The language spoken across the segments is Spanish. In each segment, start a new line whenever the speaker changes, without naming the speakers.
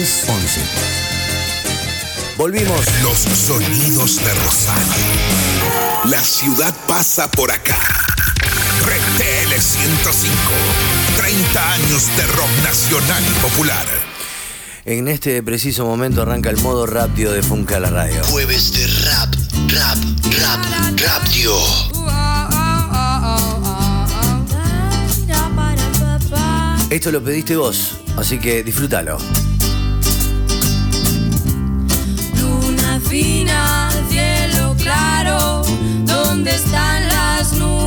11. Volvimos.
Los sonidos de Rosario. La ciudad pasa por acá. RTL 105. 30 años de rock nacional y popular.
En este preciso momento arranca el modo rápido de Funka la radio.
Jueves de rap, rap, rap, rapio.
Esto lo pediste vos, así que disfrútalo.
¿Dónde están las nubes?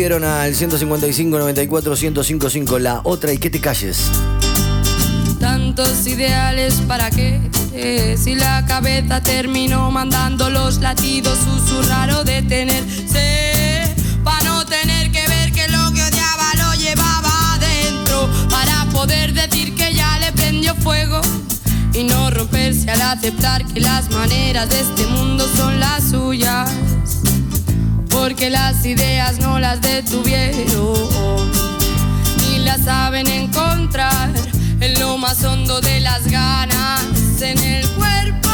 Pidieron al 155 94 1055 la otra y que te calles.
Tantos ideales para qué Eh, si la cabeza terminó mandando los latidos susurrar o detenerse para no tener que ver que lo que odiaba lo llevaba adentro para poder decir que ya le prendió fuego y no romperse al aceptar que las maneras de este mundo son las suyas porque las ideas no las detuvieron ni las saben encontrar en lo más hondo de las ganas, en el cuerpo,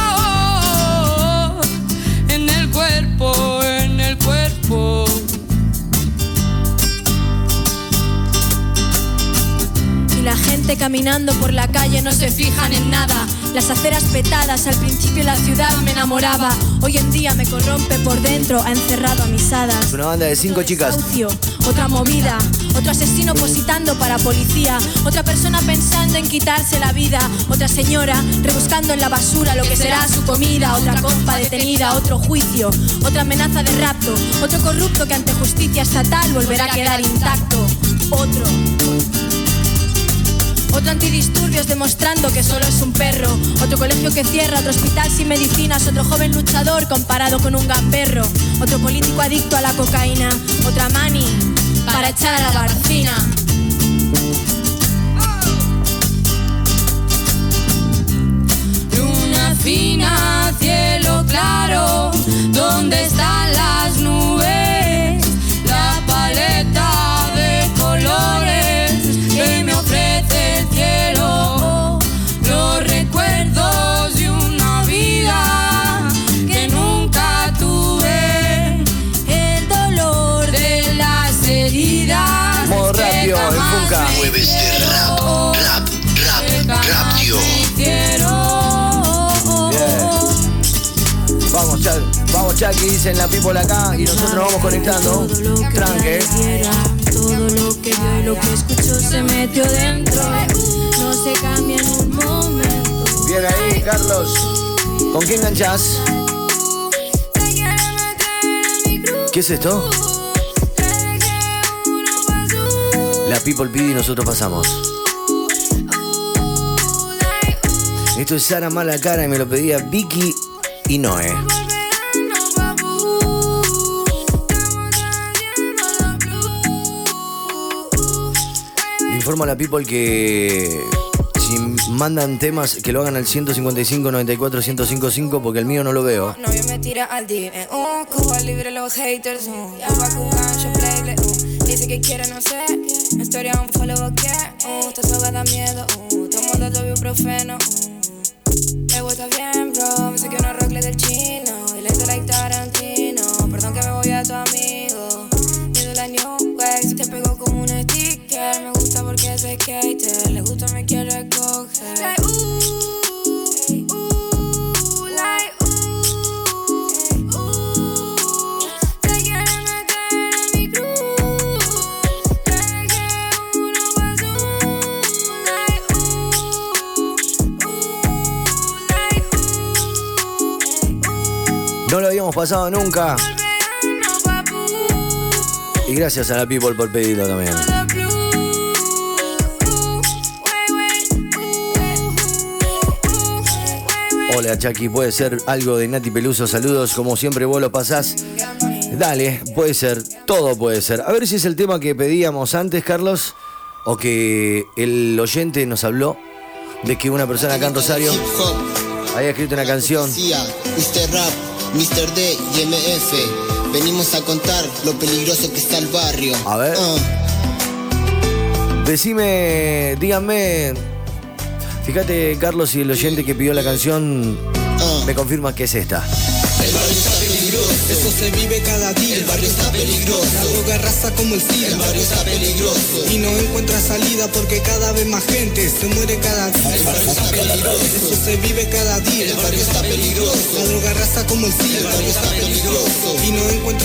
en el cuerpo, en el cuerpo.
La gente caminando por la calle no se fijan en nada. Las aceras petadas, al principio la ciudad me enamoraba. Hoy en día me corrompe por dentro, ha encerrado a mis hadas.
Una banda de cinco chicas.
Otra movida, otro asesino positando para policía, otra persona pensando en quitarse la vida, otra señora rebuscando en la basura lo que será su comida, otra compa detenida, otro juicio, otra amenaza de rapto, otro corrupto que ante justicia estatal volverá a quedar intacto, otro. Otro antidisturbios demostrando que solo es un perro. Otro colegio que cierra, otro hospital sin medicinas, otro joven luchador comparado con un gamberro. Otro político adicto a la cocaína, otra mani para echar a la barcina.
Luna fina, cielo claro, ¿dónde están las nubes?
Vamos, Chucky, dicen la people acá y nosotros nos vamos conectando. Tranque.
Todo lo que vio y lo que escuchó se metió dentro. No se cambia en un momento.
Bien ahí, Carlos. ¿Con quién enganchás? ¿Qué es esto? La people pide y nosotros pasamos. Esto es Sara Mala Cara y me lo pedía Vicky y Noé. Informo a la people que si mandan temas que lo hagan al 155 94 1055 porque el mío no lo veo.
Novio me tira al DM, libre los haters, uh, yo playble, uh, dice que quiere, no sé, mi historia un follow que, uh, esta soga da miedo, uh, todo mundo te ibuprofeno, uh, el está bien, bro, me saqué unos rocles del chino, skater, le gusta, me quiere coger, like, ooh, ooh, like, te quiere meter en mi cruz. Desde que uno pasó, like, ooh, ooh, like, ooh,
No lo habíamos pasado nunca. Y gracias a la people por pedirlo también. Hola Chucky, puede ser algo de Nati Peluso. Saludos, como siempre vos lo pasás. Dale, puede ser, todo puede ser. A ver si es el tema que pedíamos antes, Carlos, o que el oyente nos habló de que una persona acá en Rosario había escrito una canción.
Mr. Rap, Mr. D y MF. Venimos a contar lo peligroso que está el barrio.
A ver.
Ah.
Decime, díganme, fíjate, Carlos, si el oyente que pidió la canción me confirma que es esta.
El barrio está peligroso. Eso se vive cada día. El barrio está peligroso. La droga arrasa como el SIDA. El barrio está peligroso. Y no encuentra salida porque cada vez más gente se muere cada día. El barrio está peligroso. Eso se vive cada día. El barrio está peligroso. La droga arrasa como el SIDA. El barrio está peligroso. Y no encuentra.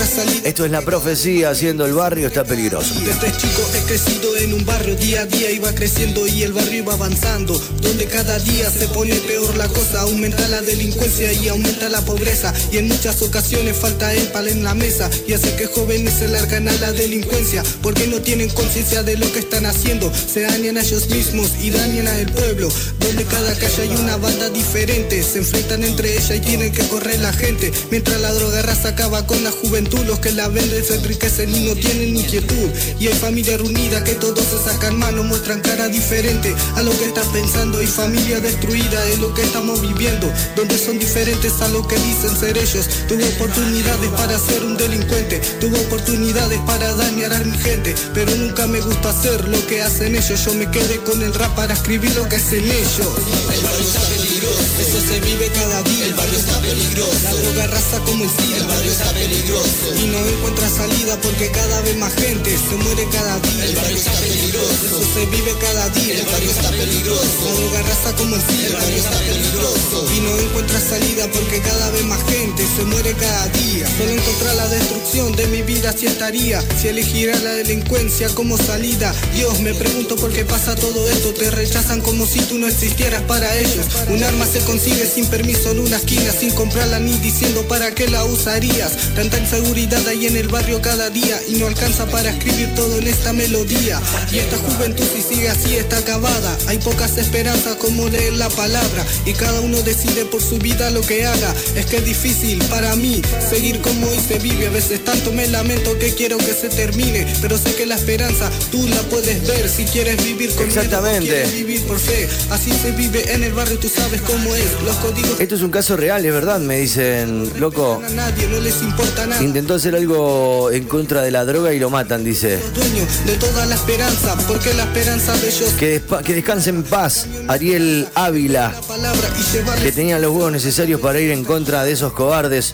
Esto es la profecía haciendo el barrio está peligroso.
Desde chico he crecido en un barrio, día a día iba creciendo y el barrio iba avanzando. Donde cada día se pone peor la cosa, aumenta la delincuencia y aumenta la pobreza. Y en muchas ocasiones falta el pal en la mesa y hace que jóvenes se largan a la delincuencia. Porque no tienen conciencia de lo que están haciendo. Se dañan a ellos mismos y dañan al pueblo. Donde cada calle hay una banda diferente. Se enfrentan entre ellas y tienen que correr la gente. Mientras la droga raza acaba con la juventud, los que la venden se enriquecen y no tienen inquietud. Y hay familia reunida que todos se sacan mano, muestran cara diferente a lo que están pensando. Y familia destruida es lo que estamos viviendo, donde son diferentes a lo que dicen ser ellos. Tuve oportunidades para ser un delincuente, tuve oportunidades para dañar a mi gente, pero nunca me gusta hacer lo que hacen ellos. Yo me quedé con el rap para escribir lo que hacen ellos. Eso se vive cada día. El barrio está peligroso, la droga raza como el SIDA. El barrio está peligroso y no encuentra salida porque cada vez más gente se muere cada día. El barrio está peligroso, eso se vive cada día. El barrio está peligroso, la droga raza como el SIDA. El barrio está peligroso y no encuentra salida porque cada vez más gente se muere cada día. Solo encontrar la destrucción de mi vida si estaría, si elegiera la delincuencia como salida. Dios, me pregunto por qué pasa todo esto. Te rechazan como si tú no existieras para ellos. Un arma se consigue sin permiso en una esquina, sin comprarla ni diciendo para qué la usarías. Tanta inseguridad hay en el barrio cada día y no alcanza para escribir todo en esta melodía. Y esta juventud si sigue así está acabada. Hay pocas esperanzas como leer la palabra y cada uno decide por su vida lo que haga. Es que es difícil para mí seguir como hoy se vive. A veces tanto me lamento que quiero que se termine, pero sé que la esperanza tú la puedes ver si quieres vivir con miedo
Exactamente.
quieres vivir por fe. Así se vive en el barrio, tú sabes cómo es. Los códigos
Esto es un caso real, es verdad, me dicen, loco.
a nadie no les importa nada.
Intentó hacer algo en contra de la droga y lo matan, dice.
Dueño de toda la esperanza, porque la esperanza de ellos
Que, que descanse en paz, Ariel Ávila, que tenía los huevos necesarios para ir en contra de esos cobardes.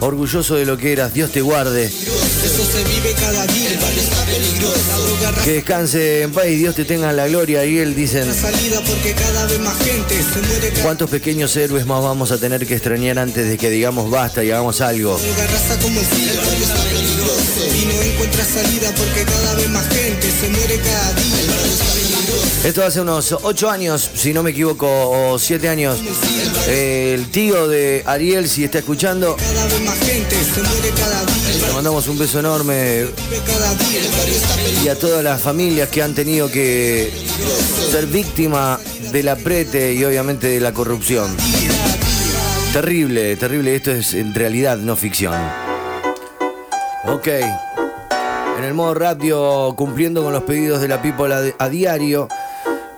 Orgulloso de lo que eras, Dios te guarde. Que descanse en paz y Dios te tenga en la gloria. Dicen.
se muere cada
¿Cuántos pequeños héroes más vamos a tener que extrañar antes de que digamos basta y hagamos algo?
Y no encuentra salida porque cada vez más gente se muere cada día.
Esto hace unos 8 años, si no me equivoco, o 7 años. El tío de Ariel, si está escuchando, le mandamos un beso enorme y a todas las familias que han tenido que ser víctima del aprete y obviamente de la corrupción. Terrible, terrible. Esto es en realidad no ficción. Ok. En el modo radio, cumpliendo con los pedidos de la people a, a diario,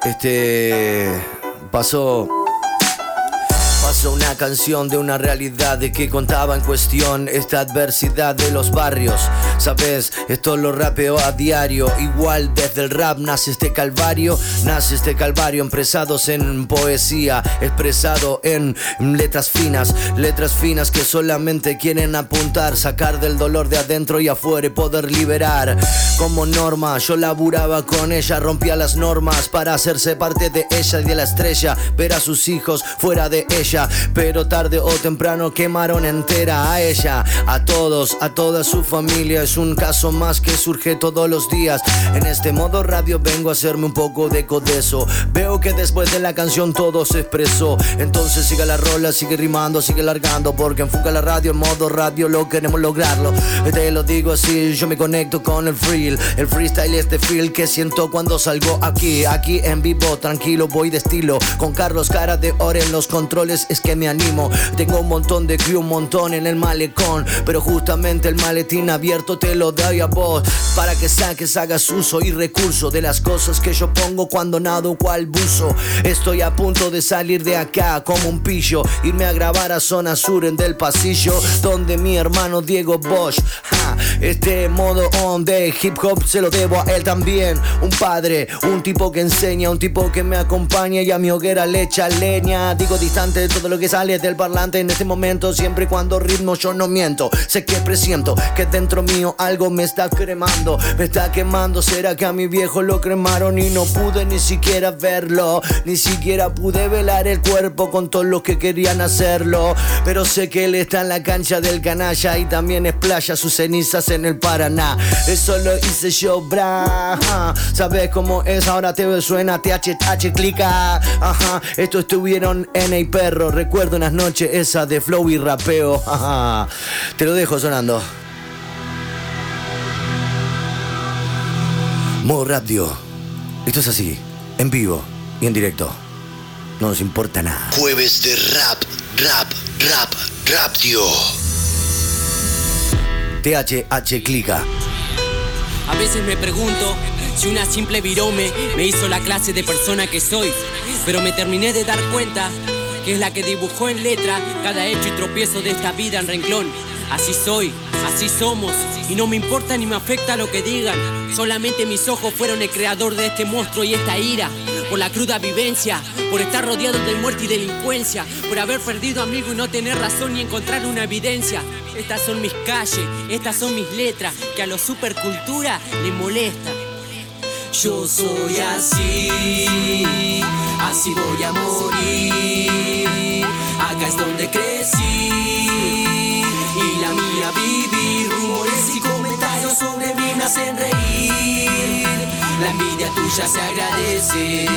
este pasó pasó una canción de una realidad de que contaba en cuestión esta adversidad de los barrios. Sabes, esto lo rapeo a diario. Igual desde el rap nace este calvario, nace este calvario empresados en poesía, expresado en letras finas, letras finas que solamente quieren apuntar, sacar del dolor de adentro y afuera y poder liberar. Como norma, yo laburaba con ella, rompía las normas para hacerse parte de ella y de la estrella, ver a sus hijos fuera de ella, pero tarde o temprano quemaron entera a ella, a todos, a toda su familia. Es un caso más que surge todos los días. En este modo radio vengo a hacerme un poco de eco de eso. Veo que después de la canción todo se expresó. Entonces sigue la rola, sigue rimando, sigue largando. Porque enfoca la radio en modo radio, lo queremos lograrlo. Te lo digo así, yo me conecto con el free. El freestyle es de feel que siento cuando salgo aquí. Aquí en vivo, tranquilo, voy de estilo. Con Carlos Cara de Oro en los controles es que me animo. Tengo un montón de crew, un montón en el malecón. Pero justamente el maletín abierto te lo doy a vos. Para que saques, hagas uso y recurso de las cosas que yo pongo cuando nado cual buzo. Estoy a punto de salir de acá como un pillo. Irme a grabar a zona sur en del pasillo. Donde mi hermano Diego Bosch. este modo on de hip hop se lo debo a él también. Un padre, un tipo que enseña, un tipo que me acompaña y a mi hoguera le echa leña. Digo distante de todo lo que sale del parlante en este momento. Siempre cuando ritmo yo no miento. Sé que presiento que dentro mío algo me está cremando, me está quemando. ¿Será que a mi viejo lo cremaron y no pude ni siquiera verlo? Ni siquiera pude velar el cuerpo con todos los que querían hacerlo. Pero sé que él está en la cancha del canalla y también es playa sus cenizas en el Paraná. Eso lo hice yo, bra. Sabes cómo es, ahora te suena THH clica. Ajá, esto estuvieron en el perro. Recuerdo unas noches esa de flow y rapeo. Te lo dejo sonando. Modo Radio. Esto es así, en vivo y en directo. No nos importa nada.
Jueves de rap, rap, rap, rap, tío.
THH clica.
A veces me pregunto si una simple virome me hizo la clase de persona que soy, pero me terminé de dar cuenta que es la que dibujó en letra cada hecho y tropiezo de esta vida en renglón. Así soy, así somos, y no me importa ni me afecta lo que digan. Solamente mis ojos fueron el creador de este monstruo y esta ira. Por la cruda vivencia, por estar rodeado de muerte y delincuencia, por haber perdido amigo y no tener razón ni encontrar una evidencia. Estas son mis calles, estas son mis letras, que a lo supercultura le molesta. Yo soy así, así voy a morir. Acá es donde crecí y la mía vivir. Sobre mí me hacen reír. La envidia tuya se agradece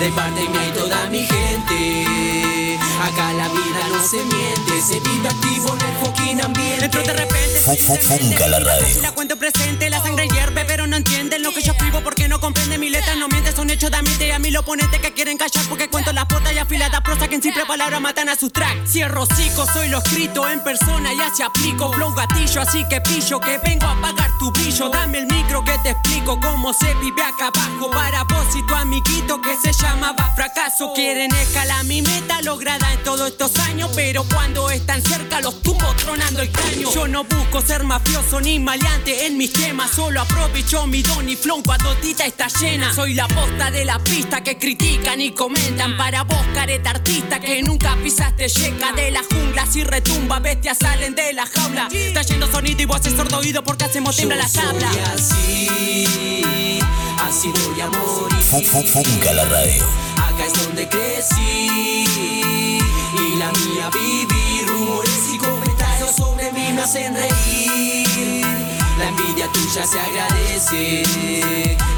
de parte mía y toda mi gente. Acá la vida no se miente, se vive activo en el fucking ambiente. Dentro de repente,
la radio.
la cuento presente, la sangre hierve, pero no entienden lo que yo porque no comprenden mi letra, no miente, son hechos de y a mí los oponentes que quieren callar porque cuento las potas y afiladas prosa que en simple palabra matan a sus tracks. Cierro hocico, soy lo escrito en persona y así aplico flow gatillo, así que pillo que vengo a apagar tu brillo. Dame el micro que te explico cómo se vive acá abajo para vos y tu amiguito que se llamaba fracaso. Quieren escalar mi meta lograda en todos estos años, pero cuando están cerca los tumbo tronando el caño. Yo no busco ser mafioso ni maleante en mis temas, solo aprovecho mi don y flow tita está llena. Soy la posta de la pista que critican y comentan para vos, careta artista que nunca pisaste yeca de la jungla. Si retumba, bestias salen de la jaula. Está yendo sonido y vos haces sordo oído porque hacemos tembla la tabla. así, así voy a morir.
Funca la radio.
Acá es donde crecí y la mía vivir. Rumores y comentarios sobre mí me hacen reír. La envidia tuya se agradece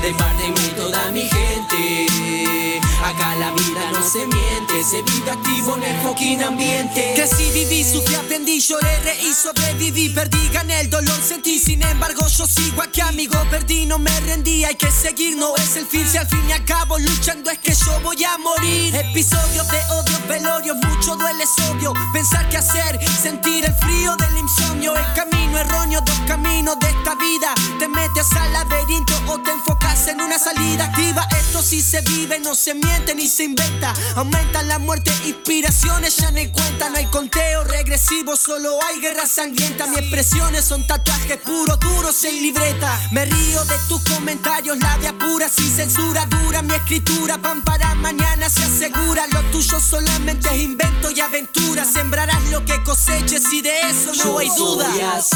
de parte y toda mi gente. Acá la vida no se miente, se vive activo en el fucking ambiente.
Si viví, sufrí, aprendí, lloré, reí, sobreviví, perdí, gané el dolor, sentí, sin embargo yo sigo aquí, amigo, perdí, no me rendí, hay que seguir, no es el fin, si al fin y al cabo luchando es que yo voy a morir. Episodios de odio, velorios, mucho duele, es obvio, pensar qué hacer, sentir el frío del insomnio, el camino erróneo, dos caminos de esta vida, te metes al laberinto o te enfocas en una salida activa, esto sí se vive, no se miente ni se inventa, aumenta la muerte, inspiraciones ya no hay cuenta, no hay conteo regresivo, solo hay guerra sangrienta, mis expresiones son tatuajes puros, duros en libreta, me río de tus comentarios, labia pura, sin censura, dura. Mi escritura, pan para mañana se asegura, lo tuyo solamente es invento y aventura, sembrarás lo que coseches y de eso no hay duda.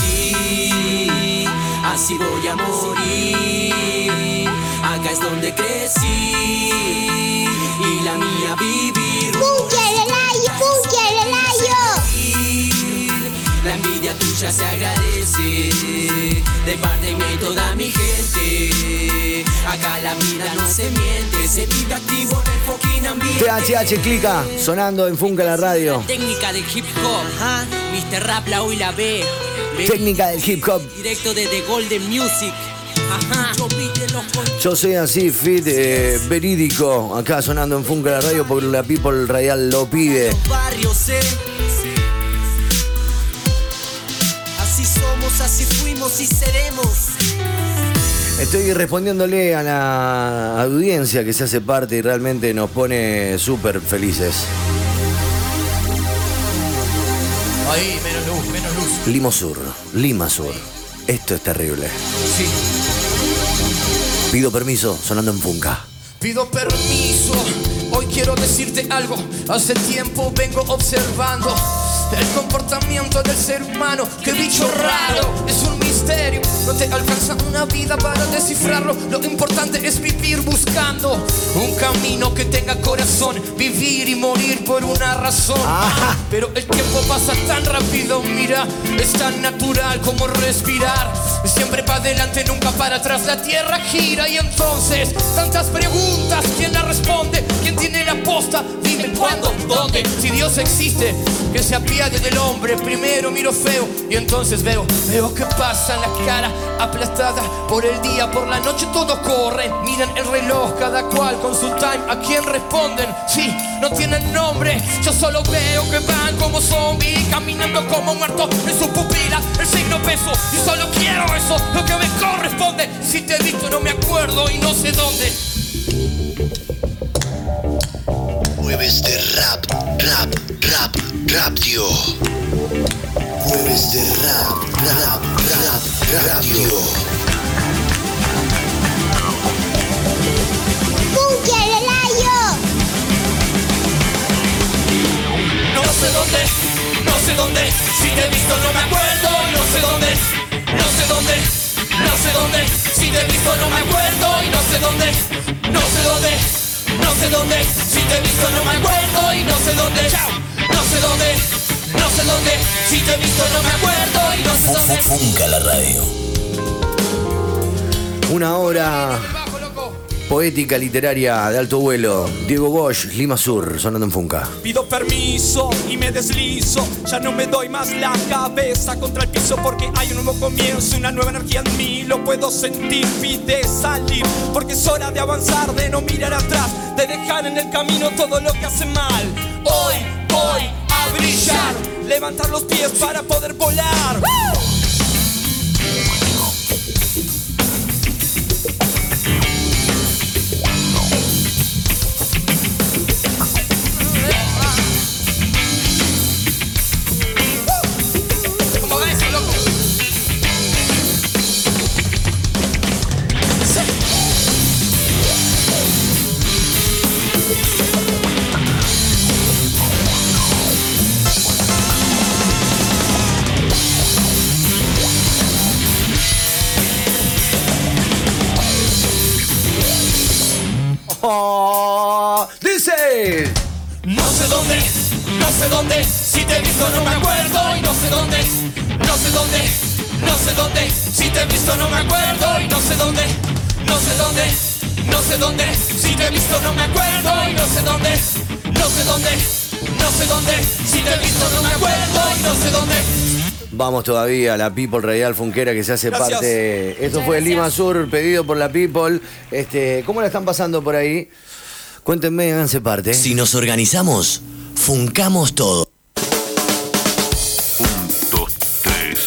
Así, así voy a morir. Acá es donde crecí y la mía vivir. La envidia tuya se agradece de parte mía y toda mi gente. Acá la vida no se miente, se vive activo en el fucking ambiente.
THH clica, sonando en Funca la radio.
Técnica del hip hop, ¿ah? Mr. Rap la hoy la ve.
Técnica del hip hop.
Directo desde Golden Music.
Yo soy así, fit, eh, verídico, acá sonando en Funka la radio porque la People Radial lo pide.
barrios, eh. Somos, así fuimos y seremos.
Estoy respondiéndole a la audiencia que se hace parte y realmente nos pone súper felices.
Ahí, menos luz, menos luz.
Limo Sur, Lima Sur. Esto es terrible.
Sí.
Pido permiso sonando en Funka.
Pido permiso, hoy quiero decirte algo. Hace tiempo vengo observando el comportamiento del ser humano. Qué bicho raro, misterio. No te alcanza una vida para descifrarlo. Lo importante es vivir buscando un camino que tenga corazón. Vivir y morir por una razón. Pero el tiempo pasa tan rápido, mira, es tan natural como respirar. Siempre para adelante, nunca para atrás. La tierra gira y entonces tantas preguntas. ¿Quién la responde? ¿Quién tiene la posta? Dime cuándo, dónde. Si Dios existe, que se apiade del hombre. Primero miro feo y entonces veo, veo que pasa la cara aplastada por el día, por la noche todo corre. Miran el reloj, cada cual con su time. ¿A quién responden? Sí, no tienen nombre. Yo solo veo que van como zombies, caminando como muertos en su pupila. El signo peso y solo quiero eso, lo que me corresponde. Si te he visto no me acuerdo y no sé dónde.
Jueves de rap, rap, rap, rap, tío. Jueves de rap, rap, rap, rap, tío.
No sé dónde, no sé dónde, si te he visto no me acuerdo, no sé dónde, no sé dónde, no sé dónde, si te he visto no me acuerdo y no sé dónde, no sé dónde, no sé dónde, si te he visto no me acuerdo y no sé dónde, no sé dónde, no sé dónde, si te he visto no me acuerdo y no sé dónde.
Funka la radio. Una hora poética literaria de alto vuelo. Diego Bosch, Lima Sur, sonando en Funka.
Pido permiso y me deslizo. Ya no me doy más la cabeza contra el piso porque hay un nuevo comienzo, una nueva energía en mí. Lo puedo sentir, pide salir. Porque es hora de avanzar, de no mirar atrás, de dejar en el camino todo lo que hace mal. Hoy voy a brillar, levantar los pies para poder volar.
¿Cómo sé dónde, si te he visto no me acuerdo y no sé dónde, no sé dónde, no sé dónde, si te he visto no me acuerdo y no sé dónde, no sé dónde, no sé dónde, si te he visto no me acuerdo y no sé dónde, no sé dónde, no sé dónde, si te he visto no me acuerdo y no sé dónde.
Vamos todavía, la People Radial Funquera que se hace
Gracias.
parte. Esto fue Lima Sur, pedido por la People. Este, ¿Cómo la están pasando por ahí? Cuéntenme, háganse parte.
Si nos organizamos, funcamos todo.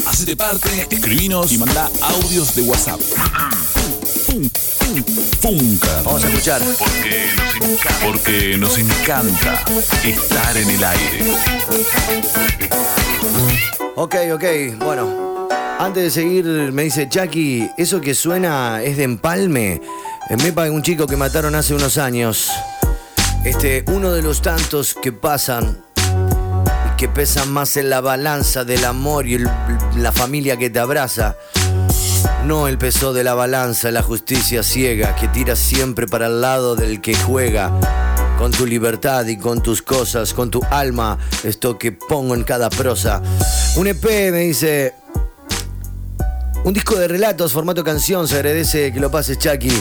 Hacete parte, escribinos y manda audios de WhatsApp. Funka.
Vamos a escuchar.
Porque nos encanta estar en el aire.
Ok, ok, bueno. Antes de seguir, me dice Chucky, eso que suena es de empalme. En Mepa un chico que mataron hace unos años. Este, uno de los tantos que pasan y que pesan más en la balanza del amor y la familia que te abraza. No el peso de la balanza, la justicia ciega que tira siempre para el lado del que juega. Con tu libertad y con tus cosas, con tu alma, esto que pongo en cada prosa. Un EP me dice. Un disco de relatos, formato canción, se agradece que lo pases, Chucky.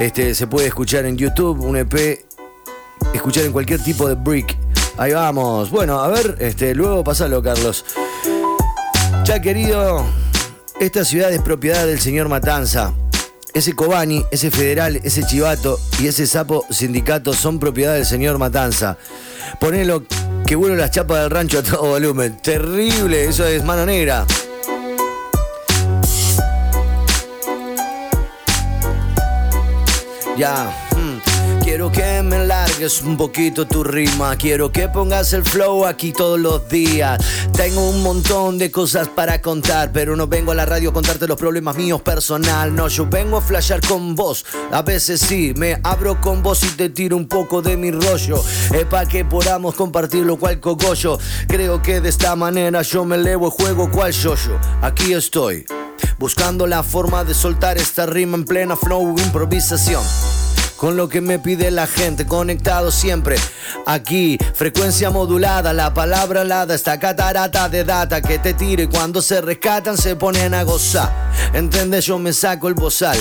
Este, se puede escuchar en YouTube, un EP, escuchar en cualquier tipo de brick. Ahí vamos. Bueno, a ver, este, luego pasalo, Carlos. Ya querido, esta ciudad es propiedad del señor Matanza. ese Cobani, ese federal, ese chivato y ese sapo sindicato son propiedad del señor Matanza. Ponelo que vuelo las chapas del rancho a todo volumen. Terrible, eso es mano negra. Ya. Quiero que me largues un poquito tu rima. Quiero que pongas el flow aquí todos los días. Tengo un montón de cosas para contar, pero no vengo a la radio a contarte los problemas míos personal. No, yo vengo a flashear con vos. A veces sí, me abro con vos y te tiro un poco de mi rollo. Es para que podamos compartirlo cual cogollo. Creo que de esta manera yo me elevo y juego cual yo-yo. Aquí estoy. Buscando la forma de soltar esta rima en plena flow improvisación con lo que me pide la gente, conectado siempre aquí, frecuencia modulada, la palabra alada, esta catarata de data que te tiro y cuando se rescatan se ponen a gozar. ¿Entendés? Yo me saco el bozal.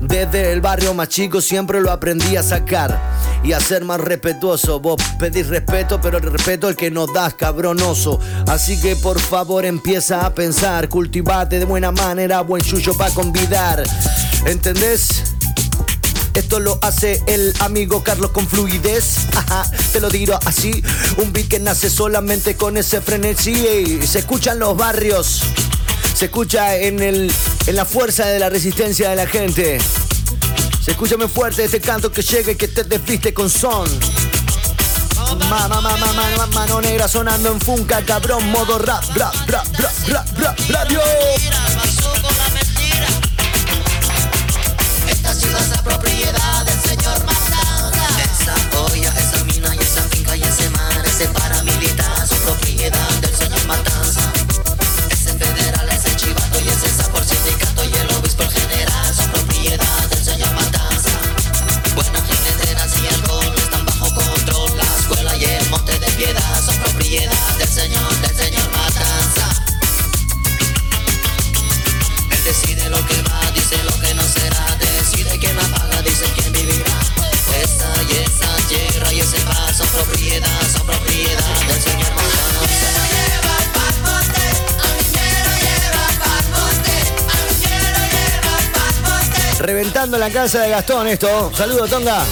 Desde el barrio más chico siempre lo aprendí a sacar y a ser más respetuoso. Vos pedís respeto, pero el respeto el que nos das, cabronoso. Así que por favor empieza a pensar, cultivate de buena manera, buen yuyo para convidar. ¿Entendés? Esto lo hace el amigo Carlos con fluidez. Te lo digo así. Un beat que nace solamente con ese frenesí. Se escucha en los barrios. Se escucha en, el, en la fuerza de la resistencia de la gente. Se escucha muy fuerte este canto que llega y que te desviste con son. Mamá, mamá, mamá, mano negra sonando en funca, cabrón, modo rap, rap, rap, rap, rap, rap, radio.
Esta ciudad es la propiedad del señor Matanza. Esa olla, esa mina y esa finca y ese mar, ese paramilitar, su propiedad del señor Matanza. Ese federal, ese chivato y ese sabor sindicato
Reventando la casa de Gastón esto. Saludo, Tonga.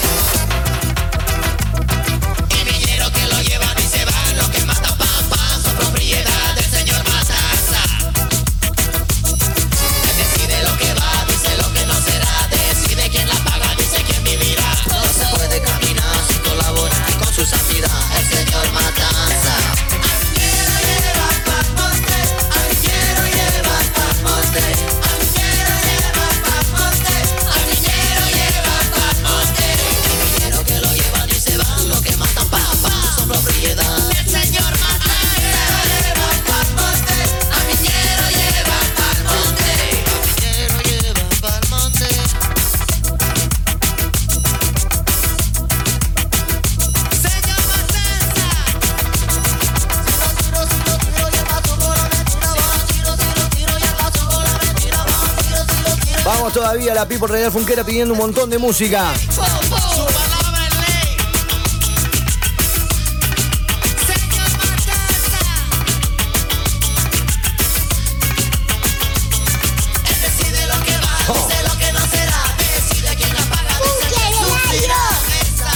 Todavía, la People Real Funquera pidiendo un montón de música.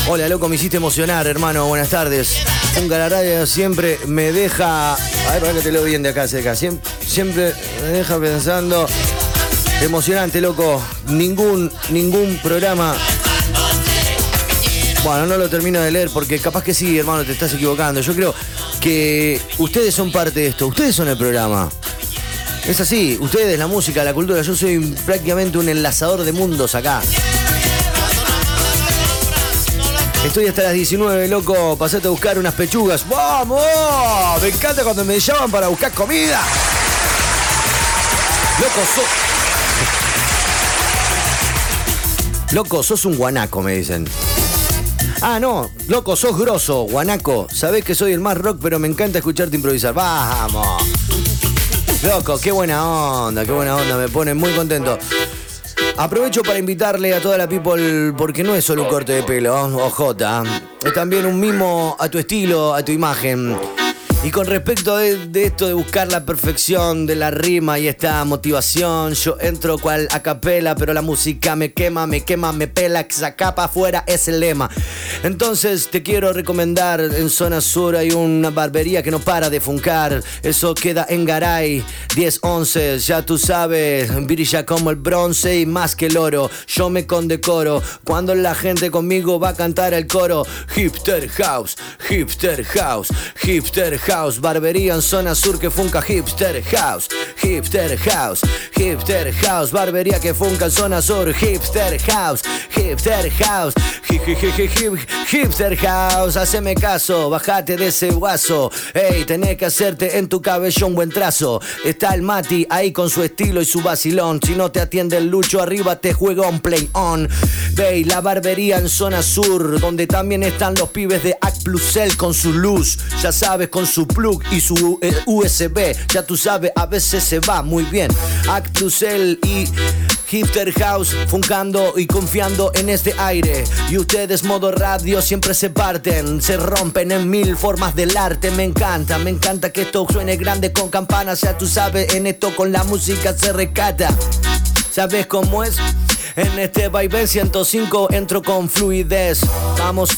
Hola, loco, me hiciste emocionar, hermano. Buenas tardes. Un radio siempre me deja. A ver, para que te lo bien de acá, cerca. Siempre, siempre me deja pensando. Emocionante, loco. Ningún, ningún programa. Bueno, no lo termino de leer porque capaz que sí, hermano, te estás equivocando. Yo creo que ustedes son parte de esto. Ustedes son el programa. Es así, ustedes, la música, la cultura. Yo soy prácticamente un enlazador de mundos acá. Estoy hasta las 19, loco. Pasate a buscar unas pechugas. ¡Vamos! Me encanta cuando me llaman para buscar comida. Loco, sos. Loco, sos un guanaco, me dicen. Ah, no, loco, sos grosso, guanaco. Sabés que soy el más rock, pero me encanta escucharte improvisar. ¡Vamos! Loco, qué buena onda, qué buena onda, me pone muy contento. Aprovecho para invitarle a toda la people, porque no es solo un corte de pelo, ojota. Es también un mimo a tu estilo, a tu imagen. Y con respecto de, esto de buscar la perfección de la rima y esta motivación, yo entro cual a capela, pero la música me quema, me quema, me pela, que saca para afuera es el lema. Entonces te quiero recomendar en zona sur hay una barbería que no para de funcar. Eso queda en Garay 1011, ya tú sabes, brilla como el bronce y más que el oro. Yo me condecoro cuando la gente conmigo va a cantar el coro. Hipster House, Hipster House, Hipster House, barbería en zona sur que funca Hipster House, Hipster House, Hipster House, barbería que funca en zona sur, Hipster House, Hipster House, Hi- hi- hi- hi- hi- Hipster House, haceme caso, bajate de ese guaso. Ey, tenés que hacerte en tu cabello un buen trazo. Está el Mati ahí con su estilo y su vacilón. Si no te atiende el lucho, arriba te juega un play on. Ve la barbería en zona sur, donde también están los pibes de Act Plusel con su luz. Ya sabes, con su plug y su eh, USB. Ya tú sabes, a veces se va muy bien. Act Plusel y Hipster House, funcando y confiando en este aire. Y ustedes, modo radio, siempre se parten, se rompen en mil formas del arte. Me encanta, me encanta que esto suene grande con campanas. Ya tú sabes, en esto con la música se recata. ¿Sabes cómo es? En este vaivén 105 entro con fluidez. Vamos,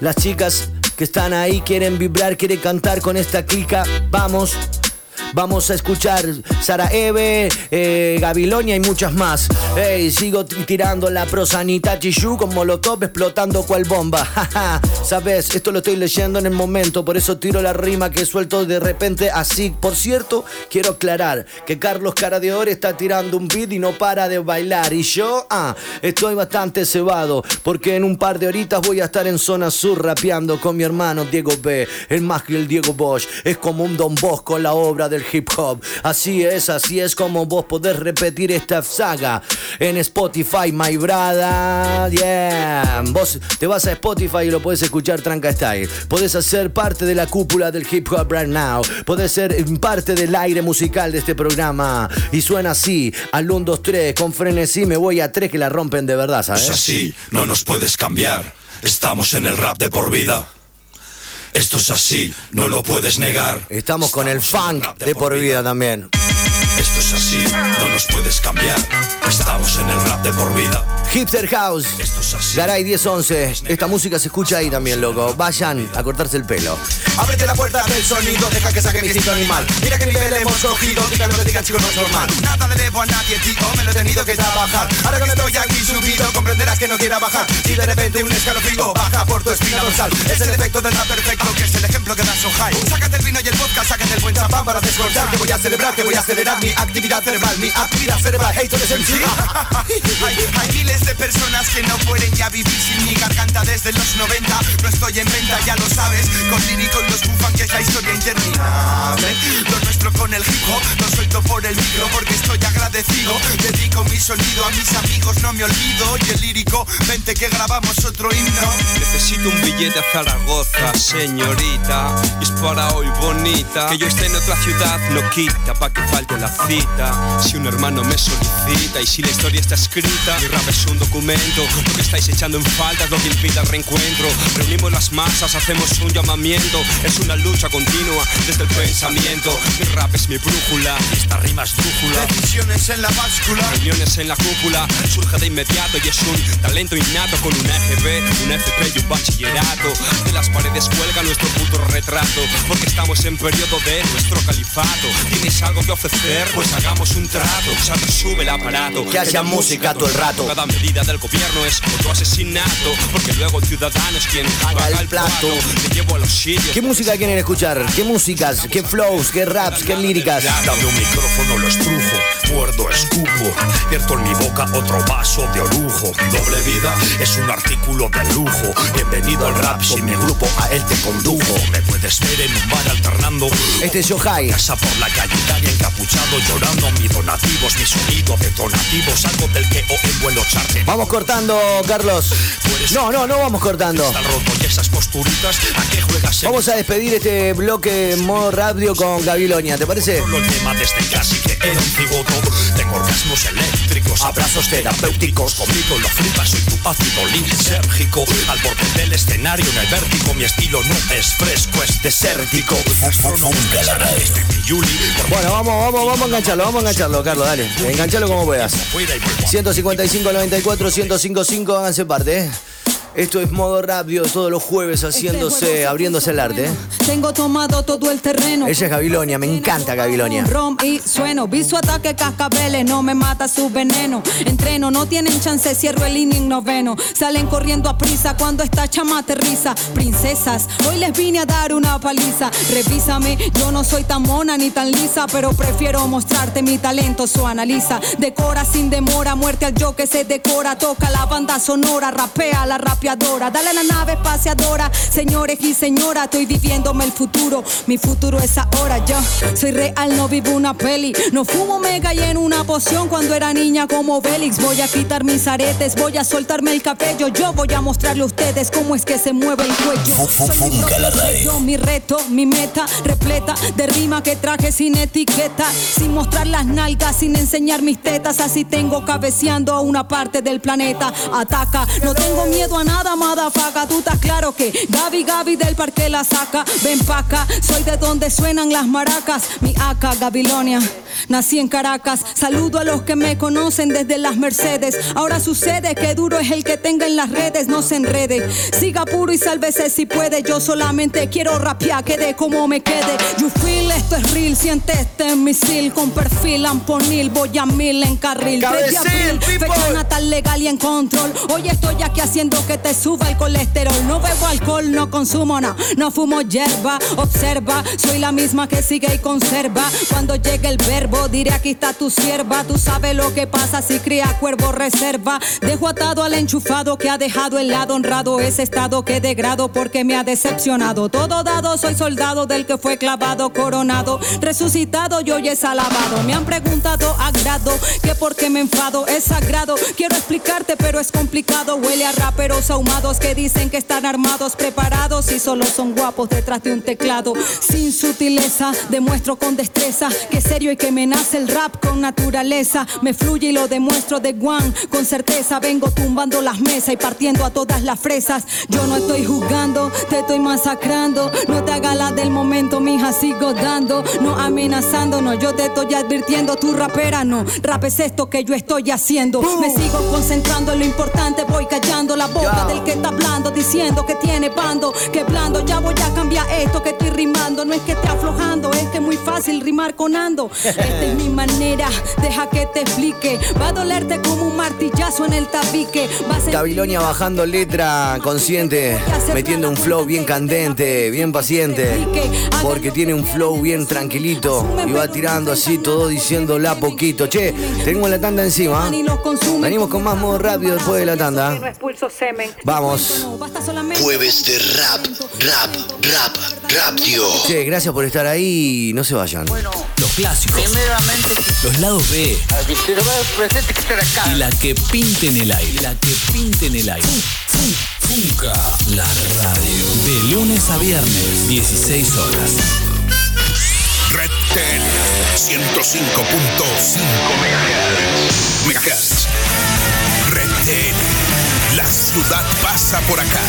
las chicas que están ahí quieren vibrar, quieren cantar con esta clica. Vamos. Vamos a escuchar Sara Eve, eh, Gabilonia y muchas más. Ey, sigo tirando la prosa Nitachi Shu con Molotov explotando cual bomba. Sabes, esto lo estoy leyendo en el momento, por eso tiro la rima que suelto de repente así. Por cierto, quiero aclarar que Carlos Cara de Oro está tirando un beat y no para de bailar. Y yo, ah, estoy bastante cebado, porque en un par de horitas voy a estar en zona sur rapeando con mi hermano Diego B, el más que el Diego Bosch. Es como un Don Bosco la obra del hip hop. Así es, así es como vos podés repetir esta saga en Spotify, my brother. Yeah. Vos te vas a Spotify y lo podés escuchar Tranca Style. Podés hacer parte de la cúpula del hip hop right now. Podés ser parte del aire musical de este programa. Y suena así, al 1, 2, 3, con frenesí me voy a 3 que la rompen de verdad, ¿sabes?
Es así, no nos puedes cambiar. Estamos en el rap de por vida. Esto es así, no lo puedes negar.
Estamos con el funk de por vida también.
Esto es así, no nos puedes cambiar. Estamos en el rap de por vida.
Hipster House, Garay 1011. Esta música se escucha ahí también, loco. Vayan a cortarse el pelo.
Ábrete la puerta del sonido, deja que saque mi instinto animal. Mira qué nivel hemos cogido, diga lo que diga chico, no es normal. Nada le debo a nadie, tío, me lo he tenido que trabajar. Ahora que me estoy aquí subido, comprenderás que no quiera bajar. Y de repente un escalofrío baja por tu espina dorsal. Es el efecto del rap perfecto, que es el ejemplo que da Sohai. Sácate el vino y el vodka, sácate el buen champán para descortar. Que voy a celebrar, que voy a acelerar mi actividad cerebral, mi actividad cerebral. Hey, tú eres.
Hay, de personas que no pueden ya vivir sin mi garganta desde los 90. No estoy en venta, ya lo sabes. Con lírico y los bufan que es la historia interminable. Lo nuestro con el hip hop, lo suelto por el micro porque estoy agradecido. Dedico mi sonido a mis amigos, no me olvido. Y el lírico, vente que grabamos otro himno.
Necesito un billete a Zaragoza, señorita. Es para hoy bonita. Que yo esté en otra ciudad no quita pa' que falte la cita. Si un hermano me solicita y si la historia está escrita, mi rap un documento. Lo que estáis echando en falta es lo que impide el reencuentro. Reunimos las masas, hacemos un llamamiento. Es una lucha continua desde el pensamiento. Mi rap es mi brújula. Esta rima es brújula.
Decisiones en la báscula.
Reuniones en la cúpula, surge de inmediato y es un talento innato con un EGB, un FP y un bachillerato. De las paredes cuelga nuestro puto retrato, porque estamos en periodo de nuestro califato. ¿Tienes algo que ofrecer? Pues hagamos un trato. Ya te sube el aparato.
Que haya música todo el rato.
Cada medida del gobierno es otro asesinato, porque luego el ciudadano es quien paga el plato. Te llevo a los sitios.
¿Qué música quieren escuchar? ¿Qué músicas? ¿Qué flows? ¿Qué raps? ¿Qué líricas?
Dame un micrófono, lo estrujo, muerdo, escupo, vierto en mi boca otro vaso de orujo. Doble vida es un artículo de lujo. Bienvenido al rap, si mi grupo a él te condujo. Me puedes ver en un bar alternando.
Este es Yohai.
Casa por la calle encapuchado, llorando mis donativos, mi sonido detonativo, salgo del que o en vuelo charte.
Vamos cortando, Carlos. No, no, no vamos cortando. Vamos a despedir este bloque en modo radio con Gabilonia, ¿te parece?
Tengo orgasmos eléctricos, abrazo pasos terapéuticos. Conmigo lo flipas, soy tu ácido lisérgico. Al borde del escenario en el vértigo, mi estilo no es fresco, es desértico. Este.
Bueno, vamos, vamos, vamos a engancharlo, vamos a engancharlo, Carlos, dale. Enganchalo como puedas. 155 94 1055, háganse parte, ¿eh? Esto es modo radio todos los jueves haciéndose, abriéndose el arte. ¿eh?
Tengo tomado todo el terreno.
Ella es Gabilonia, me encanta Gabilonia.
Rom y sueno, vi su ataque cascabeles, no me mata su veneno. Entreno, no tienen chance, cierro el inning noveno. Salen corriendo a prisa cuando esta chama aterriza. Princesas, hoy les vine a dar una paliza. Revísame, yo no soy tan mona ni tan lisa, pero prefiero mostrarte mi talento, so analiza. Decora sin demora, muerte al yo que se decora. Toca la banda sonora, rapea la Dale a la nave espaciadora, señores y señora, estoy viviéndome el futuro. Mi futuro es ahora, yo soy real, no vivo una peli. No fumo mega y en una poción cuando era niña como Bélix. Voy a quitar mis aretes, voy a soltarme el cabello. Yo voy a mostrarle a ustedes cómo es que se mueve el cuello. Soy mi mi reto, mi meta repleta de rima que traje sin etiqueta, sin mostrar las nalgas, sin enseñar mis tetas. Así tengo cabeceando a una parte del planeta. Ataca, no tengo miedo a nada, madafaca. Tú estás claro que Gaby Gaby del parque la saca. Ven pa' acá, soy de donde suenan las maracas. Mi acá, Gabilonia. Nací en Caracas, saludo a los que me conocen desde las Mercedes. Ahora sucede que duro es el que tenga en las redes, no se enrede. Siga puro y sálvese si puede. Yo solamente quiero rapear, quede como me quede. You feel, esto es real, siente este misil con perfil amponil. Voy a mil en carril. 3 de abril, fecha natal legal y en control. Hoy estoy aquí haciendo que te suba el colesterol. No bebo alcohol, no consumo nada, no fumo hierba. Observa, soy la misma que sigue y conserva. Cuando llegue el verbo, diré aquí está tu sierva. Tú sabes lo que pasa si cría cuervo reserva. Dejo atado al enchufado que ha dejado el lado honrado. Ese estado que degrado porque me ha decepcionado. Todo dado, soy soldado del que fue clavado, coronado, resucitado y hoy es alabado. Me han preguntado agrado que por qué me enfado. Es sagrado, quiero explicarte, pero es complicado. Huele a raperos ahumados que dicen que están armados, preparados y solo son guapos detrás de un teclado. Sin sutileza, demuestro con destreza que serio y que me nace el rap con naturaleza. Me fluye y lo demuestro de one con certeza. Vengo tumbando las mesas y partiendo a todas las fresas. Yo no estoy jugando, te estoy masacrando. No te hagas la del momento, mija, sigo dando. No amenazando, no, yo te estoy advirtiendo. Tu rapera no, rap es esto que yo estoy haciendo. Me sigo concentrando en lo importante, voy callando la boca del que está hablando, diciendo que tiene bando, que blando. Ya voy a cambiar esto que estoy rimando. No es que esté aflojando, es que es muy fácil rimar con ando. Esta es mi manera, deja que te explique. Va a dolerte como un martillazo en el tabique. Va a ser
Gabilonia bajando letra consciente, metiendo un flow bien candente, bien paciente, porque tiene un flow bien tranquilito y va tirando así todo diciéndola poquito. Che, tenemos la tanda encima. Venimos con más modo rápido después de la tanda. Vamos.
Jueves de rap, rap, rap, rap, tío.
Che, gracias por estar ahí. No se vayan.
Los clásicos. Los lados B. Y la que pinte en el aire. La que pinte en el aire. Funka. La radio. De lunes a viernes, 16 horas.
Red Ten 105.5 MHz. Red Ten. La ciudad pasa por acá.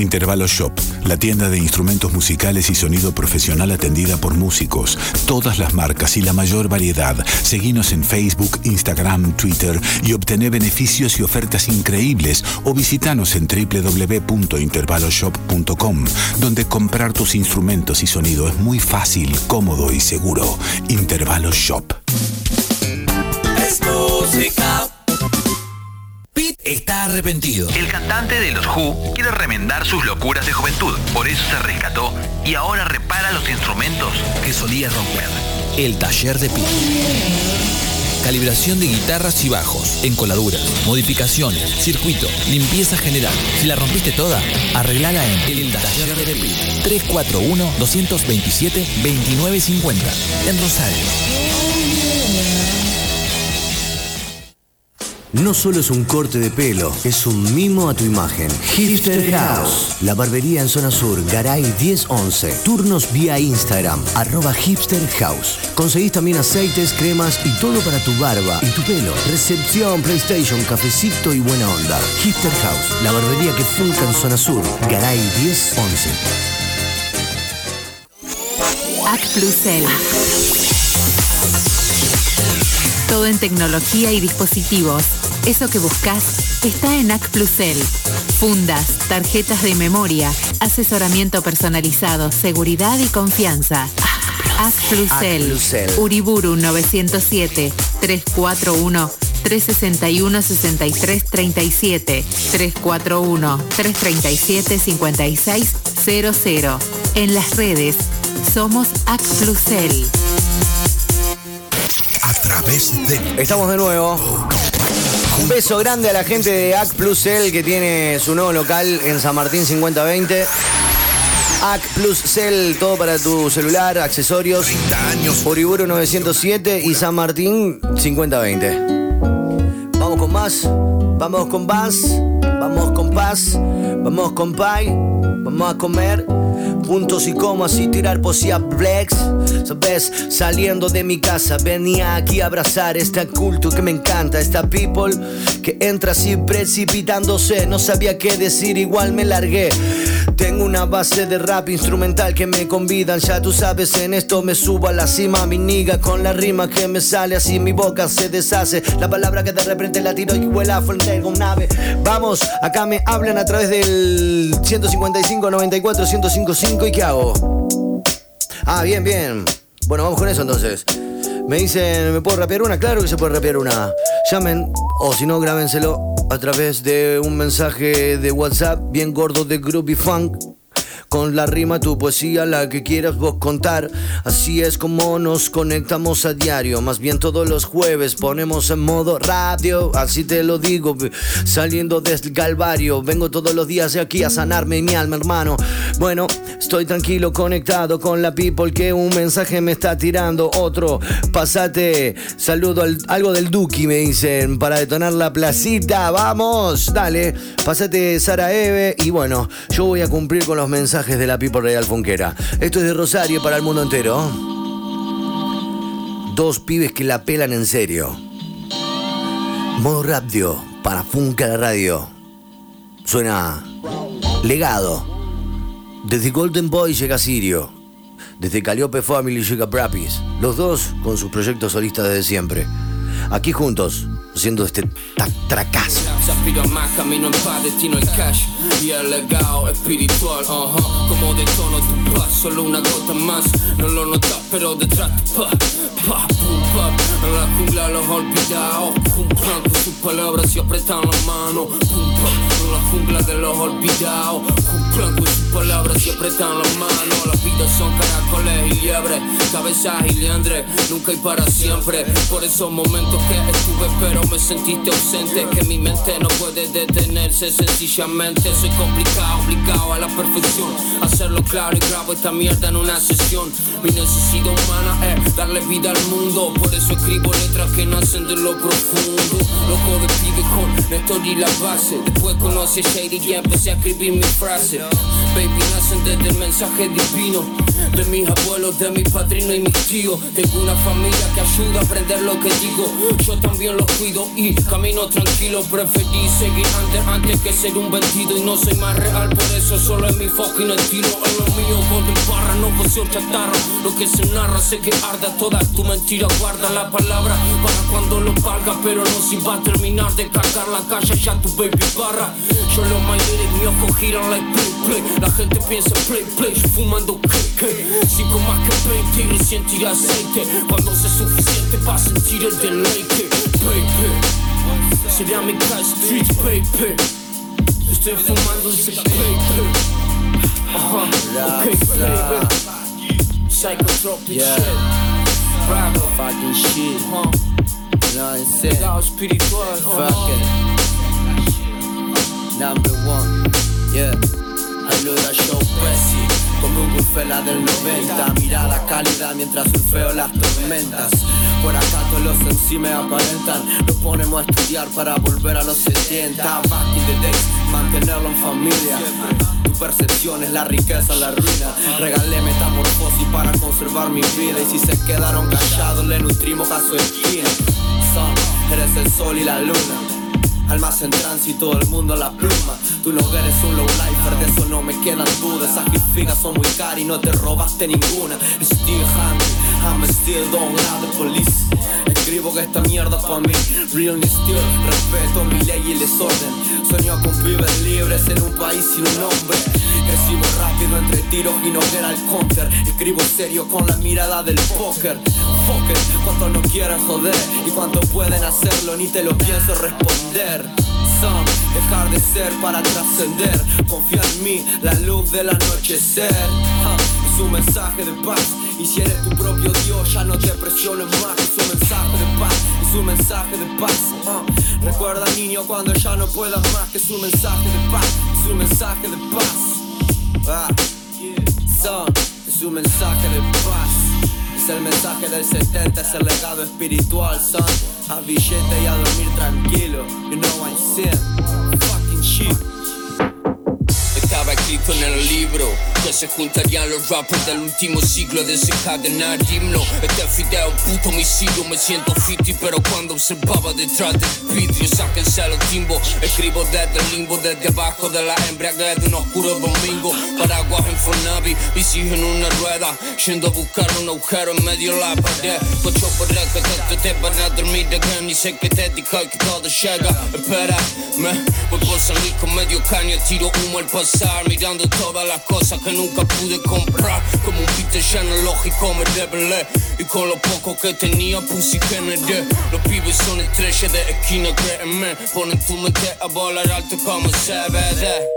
Intervalo Shop, la tienda de instrumentos musicales y sonido profesional atendida por músicos, todas las marcas y la mayor variedad. Seguinos en Facebook, Instagram, Twitter y obtené beneficios y ofertas increíbles o visitanos en www.intervaloshop.com, donde comprar tus instrumentos y sonido es muy fácil, cómodo y seguro. Intervalo Shop.
Es música. Está arrepentido.
El cantante de los Who quiere remendar sus locuras de juventud, por eso se rescató y ahora repara los instrumentos
que solía romper. El taller de Pete. Calibración de guitarras y bajos, encoladuras, modificaciones, circuito, limpieza general. Si la rompiste toda, arreglala en El Taller de Pete. 341-227-2950. En Rosario.
No solo es un corte de pelo, es un mimo a tu imagen. Hipster House, la barbería en zona sur, Garay 1011. Turnos vía Instagram, arroba Hipster House. Conseguís también aceites, cremas y todo para tu barba y tu pelo. Recepción, PlayStation, cafecito y buena onda. Hipster House, la barbería que funca en zona sur, Garay 1011.
Ac Plusel. Todo en tecnología y dispositivos. Eso que buscas está en AC Plusel. Fundas, tarjetas de memoria, asesoramiento personalizado, seguridad y confianza. AC Plusel.
Plusel.
Uriburu 907 341 361 63 37 341 337 56 00. En las redes somos AC Plusel.
A de
Estamos de nuevo. Un beso grande a la gente de AC Plus Cell que tiene su nuevo local en San Martín 5020. AC Plus Cell, todo para tu celular, accesorios.
30 años.
Uriburu 907 y San Martín 5020. Vamos con más, vamos con paz, vamos con paz, vamos con pay, vamos a comer. Puntos y comas y tirar poesía flex. Sabes, saliendo de mi casa, venía aquí a abrazar este culto que me encanta, esta people que entra así precipitándose. No sabía qué decir, igual me largué. Tengo una base de rap instrumental que me convidan, ya tú sabes, en esto me subo a la cima, mi niga con la rima que me sale así, mi boca se deshace. La palabra que de repente la tiro y vuela frente con un ave. Vamos, acá me hablan a través del 155 94 1055 y ¿qué hago? Ah, bien, bien. Bueno, vamos con eso entonces. Me dicen, ¿me puedo rapear una? Claro que se puede rapear una. Llamen, o si no, grábenselo a través de un mensaje de WhatsApp bien gordo de Groovy Funk. Con la rima, tu poesía, la que quieras vos contar. Así es como nos conectamos a diario. Más bien todos los jueves ponemos en modo radio. Así te lo digo, saliendo del calvario. Vengo todos los días de aquí a sanarme mi alma, hermano. Bueno, estoy tranquilo, conectado con la people que un mensaje me está tirando. Otro, pasate, saludo al- algo del Duki, me dicen, para detonar la placita. Vamos, dale, pasate Sara Eve. Y bueno, yo voy a cumplir con los mensajes de la people real funquera. Esto es de Rosario para el mundo entero. Dos pibes que la pelan en serio. Modo radio para Funca la radio. Suena legado. Desde Golden Boy llega Sirio. Desde Calliope Family llega Brapis. Los dos con sus proyectos solistas desde siempre. Aquí juntos, haciendo este.
Se aspira más, camino en paz, destino en cash. Y el legado espiritual, ajá Como de tono tu paz, solo una gota más. No lo notas, pero detrás tu pa, pa, pum, pa En la jungla los olvidados. Cumplan con sus palabras y apretan la mano. Pum, pa, en la jungla de los olvidados Cumplan con sus palabras y apretan la mano Las vidas son caracoles y liebres Cabezas y liendres, nunca y para siempre. Por esos momentos que estuve pero me sentiste ausente. Que mi mente no puede detenerse sencillamente. Soy complicado, obligado a la perfección. Hacerlo claro y grabo esta mierda en una sesión. Mi necesidad humana es darle vida al mundo. Por eso escribo letras que nacen de lo profundo. Loco de pibe con Néstor y la base. Después a Shady y empecé a escribir mis frases. Baby, nacen desde el mensaje divino De mis abuelos, de mis padrinos y mis tíos. Tengo una familia que ayuda a aprender lo que digo. Yo también los cuido y camino tranquilo Preferí seguir antes, antes que ser un vendido Y no soy más real, por eso solo es mi fucking estilo. Es lo mío, golden barra, no poseo chatarra. Lo que se narra, sé que arda toda tu mentira. Guarda la palabra para cuando lo valga Pero no si va a terminar de cargar la calle ya tu baby barra. Yo lo my lyric, mi ojo giran like play, play. La gente piensa play, play, yo fumando cake Sigo más que 20 y recién tira aceite Cuando sea suficiente va a sentir el deleite Baby, sería mi calle street, baby Estoy fumando ese paper Ajá, ok, baby Psychotropic
Yeah.
shit Bravo,
Fucking shit.
Huh.
You know what I'm saying?
Legado espiritual,
Fuck
uh-huh.
it. Number one. Yeah. Ahí lo era Joe Pesci Como un bufela del 90 Mirada cálida mientras surfeo las tormentas. Por acá todos los me aparentan. Nos ponemos a estudiar para volver a los 70 Back in the days, mantenerlo en familia. Tu percepción es la riqueza, la ruina. Regalé metamorfosis para conservar mi vida. Y si se quedaron callados le nutrimos a su espina Son, eres el sol y la luna Almas en tránsito, el mundo a la pluma. Tú no eres un low lifer, de eso no me quedan dudas. Esas son muy caras y no te robaste ninguna. Still hungry, I'm still don't have the police. Escribo que esta mierda pa' mí, real ni still. Respeto mi ley y el desorden. Sueño con pibes libres en un país sin un nombre. Recibo rápido entre tiros y no era el counter. Escribo serio con la mirada del póker. Fuck it, cuántos no quieren joder y cuántos pueden hacerlo, ni te lo pienso responder. Son, dejar de ser para trascender. Confía en mí, la luz del anochecer. Ja, es un mensaje de paz. Y si eres tu propio Dios, ya no te presiones más. Es un mensaje de paz, es un mensaje de paz. Ah, Recuerda, niño, cuando ya no puedas más, que es un mensaje de paz, es un mensaje de paz. Ah, son, es un mensaje de paz. Es el mensaje del 70, es el legado espiritual, son. A billete y a dormir tranquilo. You know I'm sin. Fucking shit.
En el libro que se juntarían los rappers del último siglo de desencadenar himno. Este fideo puto homicidio, me siento fiti, pero cuando observaba detrás del vidrio, sáquense los timbos. Escribo desde el limbo, desde abajo de la embriaguez de un oscuro domingo. Paraguas en Fonavi, bici en una rueda, yendo a buscar un agujero en medio de la pared. Cocho por el que te, te van a dormir de gran y sé que te dijo que todo llega. Espérame, voy por salir con medio caño, tiro humo al pasar, mirando todas las cosas que nunca pude comprar. Como un beat lleno lógico me rebelé y con lo poco que tenía puse y generé. Los pibes son estrellas de esquina, créeme, ponen tu mente a volar alto como CBD.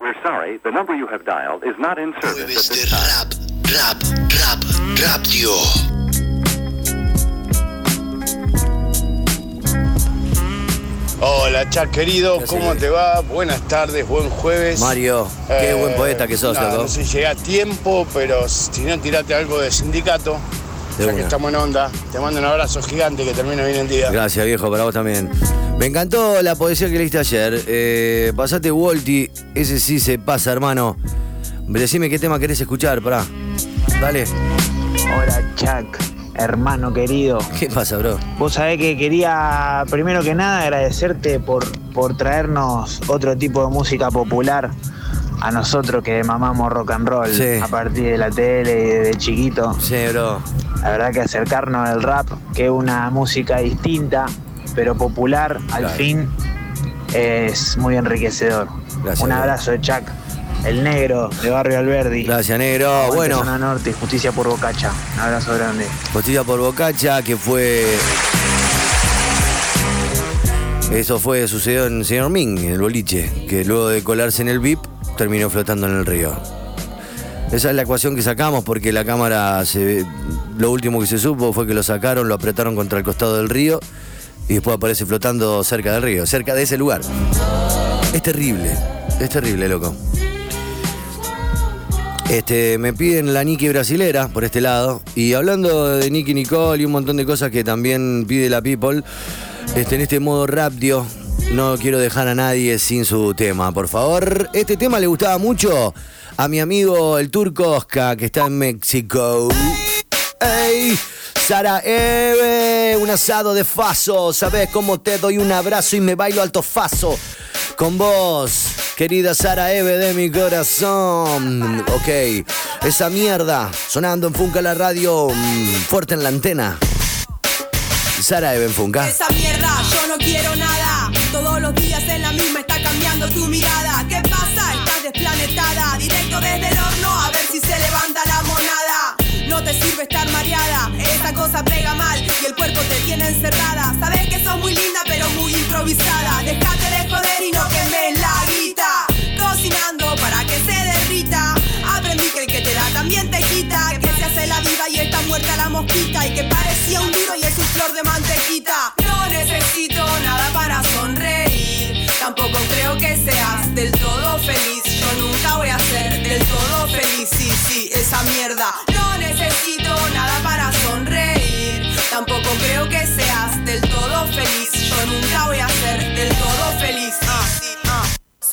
We're sorry, the number you have dialed is not in service at this time.
rap, rap, rap, raptio.
Hola, Chuck querido, ¿cómo te va? Buenas tardes, buen jueves.
Mario, qué buen poeta que sos, loco.
No sé si llega a tiempo, pero si no, tirate algo de sindicato.
De
ya que estamos en onda. Te mando un abrazo gigante, que termine bien el día.
Gracias, viejo, para vos también. Me encantó la poesía que leíste ayer. Eh, pasate Walti, ese sí se pasa, hermano. Decime qué tema querés escuchar, pará. Dale.
Hola Chuck, hermano querido.
¿Qué pasa, bro?
Vos sabés que quería, primero que nada, agradecerte por, por traernos otro tipo de música popular a nosotros que mamamos rock and roll
Sí.
a partir de la tele y desde chiquito.
Sí, bro.
La verdad que acercarnos al rap, que es una música distinta, pero popular, al
Claro.
fin es muy enriquecedor.
Gracias,
Un
bro.
abrazo de Chuck, el negro de Barrio Alberdi.
Gracias, negro.
Aguante
Bueno.
Zona Norte, justicia por Bocacha. Un abrazo grande.
Costilla por Bocacha, que fue. Eso fue, sucedió en Señor Ming, en el boliche, que luego de colarse en el VIP terminó flotando en el río. Esa es la ecuación que sacamos porque la cámara, se, lo último que se supo fue que lo sacaron, lo apretaron contra el costado del río y después aparece flotando cerca del río, cerca de ese lugar. Es terrible, es terrible, loco. Este, me piden la Niki brasilera por este lado. Y hablando de Niki Nicole y un montón de cosas que también pide la People, este, en este modo rapdio, no quiero dejar a nadie sin su tema, por favor. Este tema le gustaba mucho a mi amigo el turco Oscar, que está en México. ¡Ey! Sara Eve, un asado de faso. ¿Sabes cómo te doy un abrazo y me bailo alto faso? Con vos, querida Sara Eve de mi corazón. Ok, esa mierda sonando en Funca la radio, mm, fuerte en la antena. Sara Eve en Funca.
Esa mierda, yo no quiero nada. Todos los días en la misma está cambiando tu mirada. ¿Qué pasa? Estás desplanetada. Directo desde el horno a ver si se levanta la monada. No te sirve estar mareada. Esa cosa pega mal y el cuerpo te tiene encerrada. Sabes que sos muy linda, pero muy improvisada. Déjate de joder y no quemes la. Para que se derrita. Aprendí que el que te da también te quita. Que se hace la viva y está muerta la mosquita. Y que parecía un duro y es un flor de mantequita.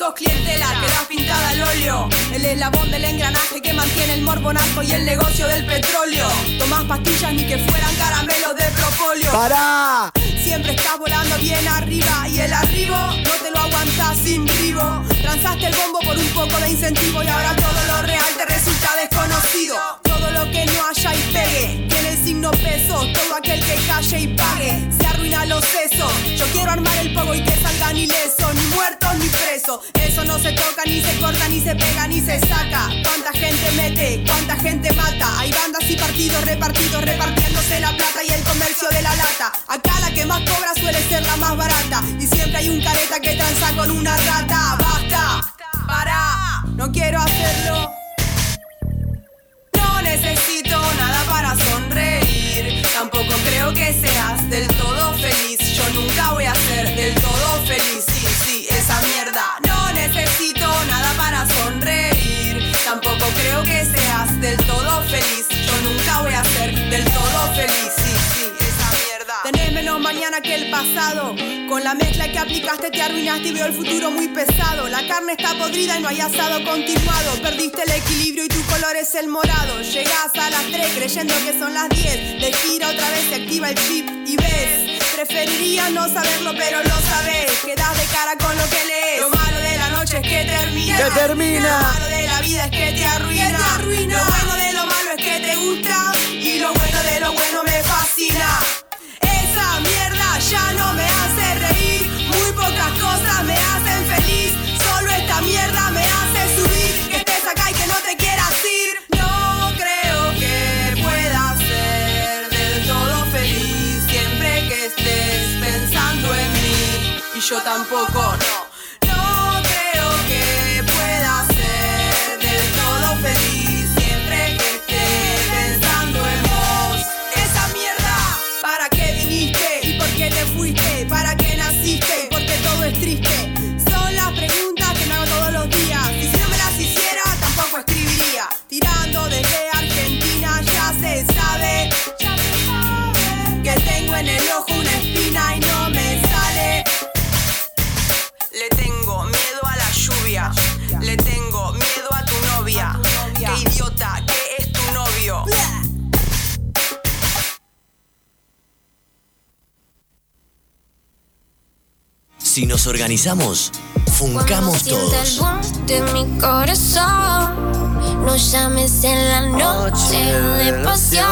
Sos clientela que da pintada al óleo. El eslabón del engranaje que mantiene el morbonazo y el negocio del petróleo. Tomás pastillas ni que fueran caramelos de propóleo.
¡Para!
Siempre estás volando bien arriba y el arribo no te lo aguantas sin vivo. Transaste el bombo por un poco de incentivo y ahora todo lo real te resulta desconocido. Todo lo que no haya y pegue tiene el signo peso. Todo aquel que calle y pague se arruina los sesos. Yo quiero armar el pogo y que salgan ilesos, ni muertos ni presos. Eso no se toca, ni se corta, ni se pega, ni se saca. ¿Cuánta gente mete? ¿Cuánta gente mata? Hay bandas y partidos repartidos repartiéndose la plata y el comercio de la lata. Acá la que cobra suele ser la más barata. Y siempre hay un careta que tranza con una rata. Basta, para, no quiero hacerlo. No necesito nada para sonreír. Tampoco creo que seas del todo feliz. Yo nunca voy a ser del todo feliz. Sí, sí, esa mierda. No necesito nada para sonreír. Tampoco creo que seas del todo feliz. Yo nunca voy a ser del todo feliz. Tenés menos mañana que el pasado. Con la mezcla que aplicaste te arruinaste y veo el futuro muy pesado. La carne está podrida y no hay asado continuado. Perdiste el equilibrio y tu color es el morado. Llegás a las 3 creyendo que son las 10. De gira otra vez se activa el chip y ves. Preferiría no saberlo, pero lo sabes. Quedas de cara con lo que lees. Lo malo de la noche es que termina.
¡Que termina!
Lo malo de la vida es que te arruina. Lo bueno de lo malo es que te gusta. Yo tampoco,
nos organizamos, funcamos
el
todos.
boom de mi corazón, no llames en la noche de pasión.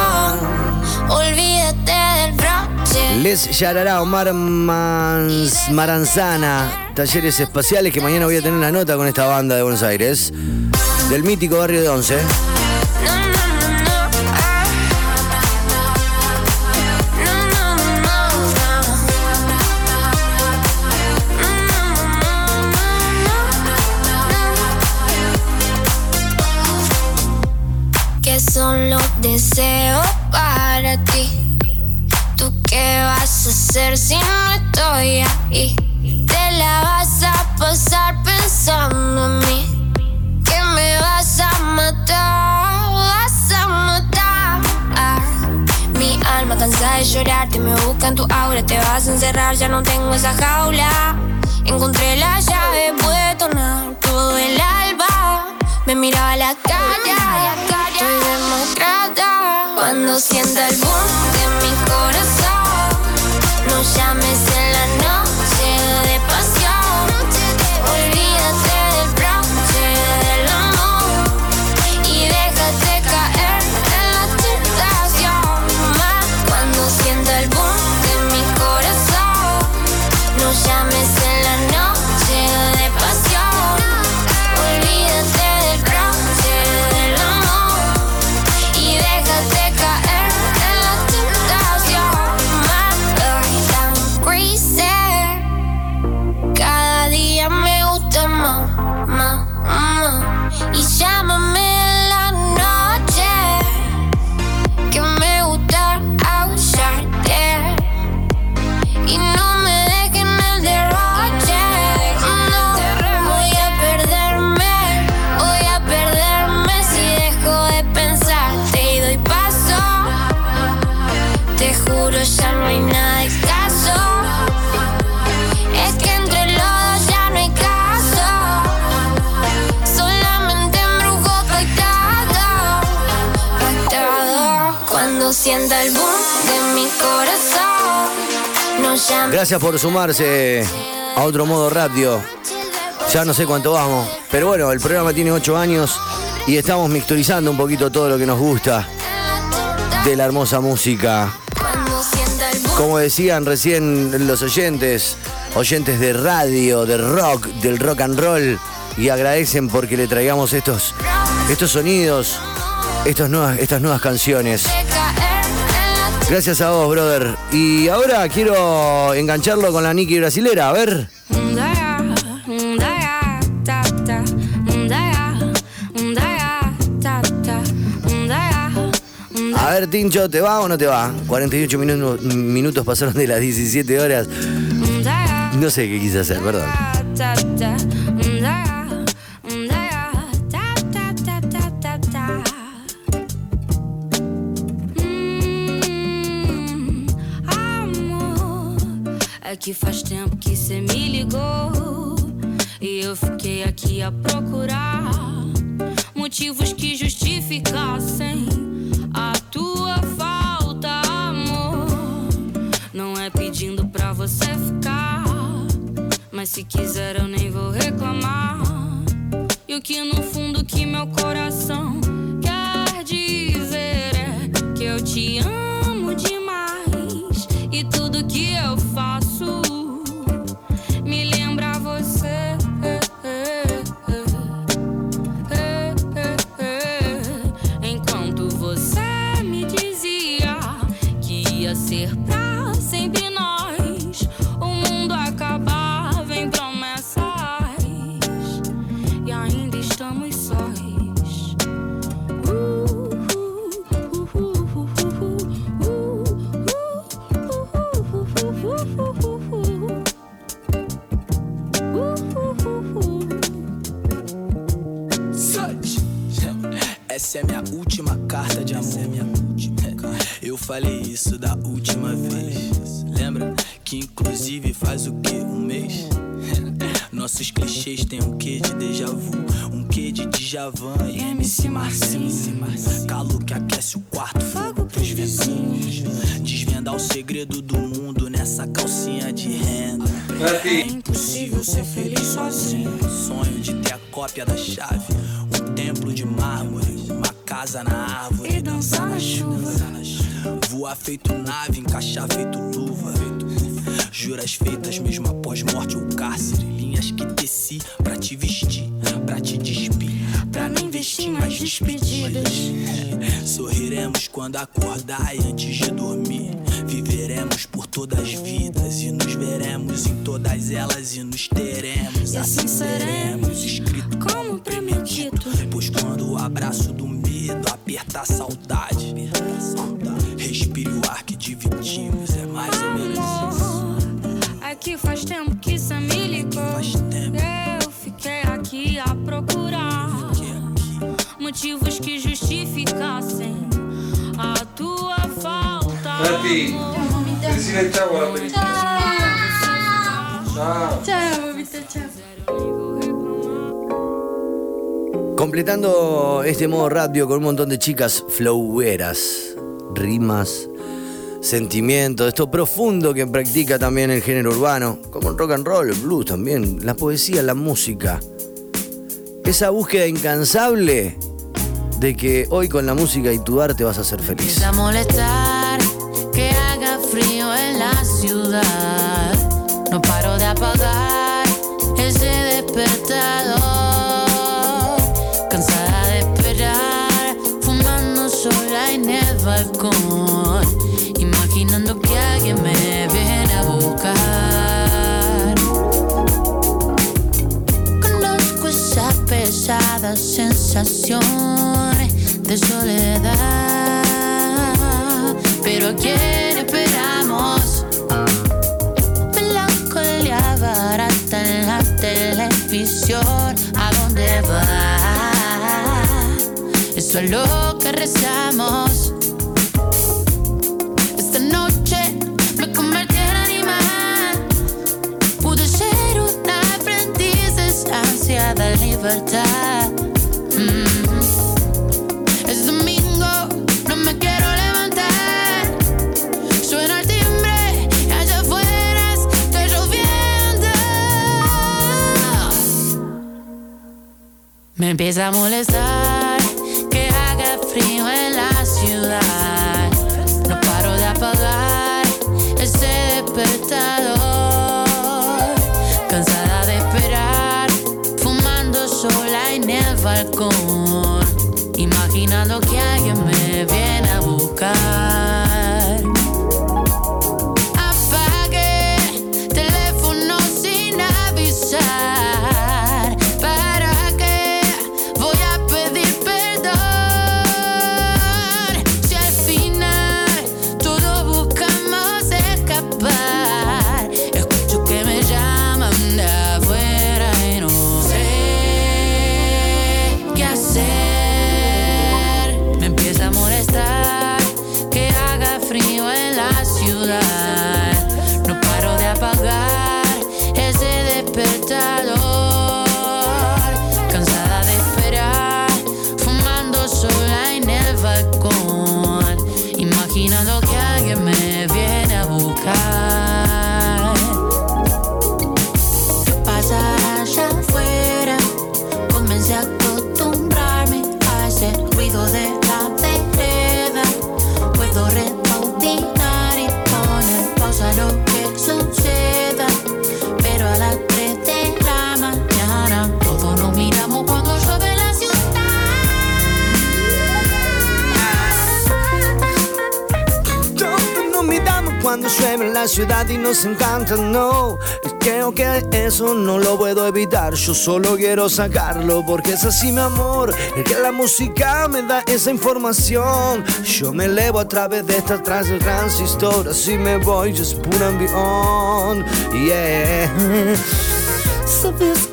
Olvídate del broche.
Les Yarará Omar Mans- Maranzana, talleres espaciales, que mañana voy a tener una nota con esta banda de Buenos Aires, del mítico barrio de Once.
Si no estoy ahí? Te la vas a pasar pensando en mí. Que me vas a matar, vas a matar. Mi alma cansa de llorarte, me busca en tu aura, te vas a encerrar, ya no tengo esa jaula. Encontré la llave, pude tornar todo el alba. Me miraba a la cara, estoy democrata. Cuando sienta el boom no
Gracias por sumarse a otro modo radio. Ya no sé cuánto vamos, pero bueno, el programa tiene ocho años y estamos mixturizando un poquito todo lo que nos gusta de la hermosa música. Como decían recién los oyentes, oyentes de radio, de rock, del rock and roll, y agradecen porque le traigamos estos, estos sonidos, estos nuevas, estas nuevas canciones. Gracias a vos, brother. Y ahora quiero engancharlo con la Nicky brasilera, a ver. A ver, Tincho, ¿te va o no te va? 48 minutos, minutos pasaron de las 17 horas. No sé qué quise hacer, perdón.
Faz tempo que cê me ligou E eu fiquei aqui a procurar Motivos que justificassem A tua falta, amor. Não é pedindo pra você ficar Mas se quiser eu nem vou reclamar. E o que no fundo que meu coração Quer dizer é Que eu te amo demais E tudo que eu faço
Essa é minha última carta de amor. Eu falei isso da última vez. Lembra? Que inclusive faz o que? Um mês? Nossos clichês têm um quê de déjà vu, um quê de Djavan e MC Marcinho. Calor que aquece o quarto, fogo pros vizinhos. Desvendar o segredo do mundo nessa calcinha de renda. É impossível ser feliz sozinho. Sonho de ter a cópia da chave, um templo de mármore, casa na árvore e dançar na chuva. Voar feito nave, encaixar feito luva. Juras feitas mesmo após morte ou cárcere. Linhas que teci pra te vestir, pra te despir. Pra nem vestir mais despedidas. Sorriremos quando acordar e antes de dormir. Viveremos por todas as vidas e nos veremos em todas elas e nos teremos.
E assim seremos,
escrito
como premedito.
Pois quando o abraço do apertar a saudade, respire o ar que dividimos. É mais ou menos isso.
É que faz tempo que cê me ligou. Eu fiquei aqui a procurar motivos que justificassem a tua falta.
Ciao alla pellicola. Ciao.
Ciao, Vito, ciao.
Completando este modo radio con un montón de chicas floweras, rimas, sentimientos, esto profundo que practica también el género urbano, como el rock and roll, el blues también, la poesía, la música. Esa búsqueda incansable de que hoy con la música y tu arte vas a ser feliz.
Molestar que haga frío en la ciudad. Pesada sensación de soledad. Pero a quién esperamos? Melancolía barata en la televisión. ¿A dónde va? Eso es lo que rezamos. Esta noche me convertí en animal. Pude ser una aprendiz de ansiada libertad. Empieza a molestar que haga frío en la ciudad. No paro de apagar ese despertador. Cansada de esperar, fumando sola en el balcón. Imaginando que alguien me viene a buscar. La y nos
encanta, no. Creo que eso no lo puedo evitar. Yo solo quiero sacarlo porque es así, mi amor. Es que la música me da esa información. Yo me elevo a través de esta trans transistor. Así me voy, put and beyond. Yeah. Sabes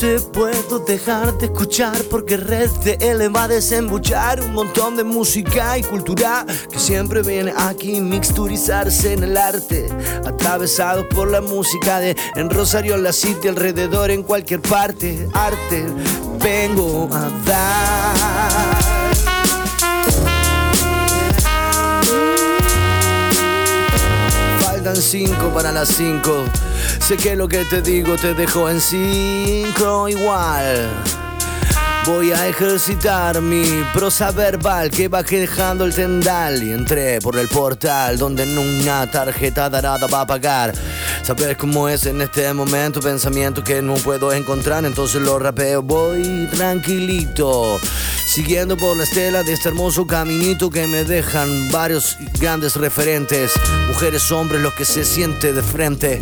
te puedo dejar de escuchar porque Red TL va a desembuchar un montón de música y cultura que siempre viene aquí mixturizarse en el arte, atravesado por la música de en Rosario, la City, alrededor, en cualquier parte, arte vengo a dar. Cinco para las cinco. Sé que lo que te digo te dejo en cinco igual. Voy a ejercitar mi prosa verbal que va dejando el tendal y entré por el portal donde una tarjeta dorada va a pagar. Sabes cómo es en este momento, pensamiento que no puedo encontrar, entonces lo rapeo. Voy tranquilito, siguiendo por la estela de este hermoso caminito que me dejan varios grandes referentes, mujeres, hombres, los que se siente de frente.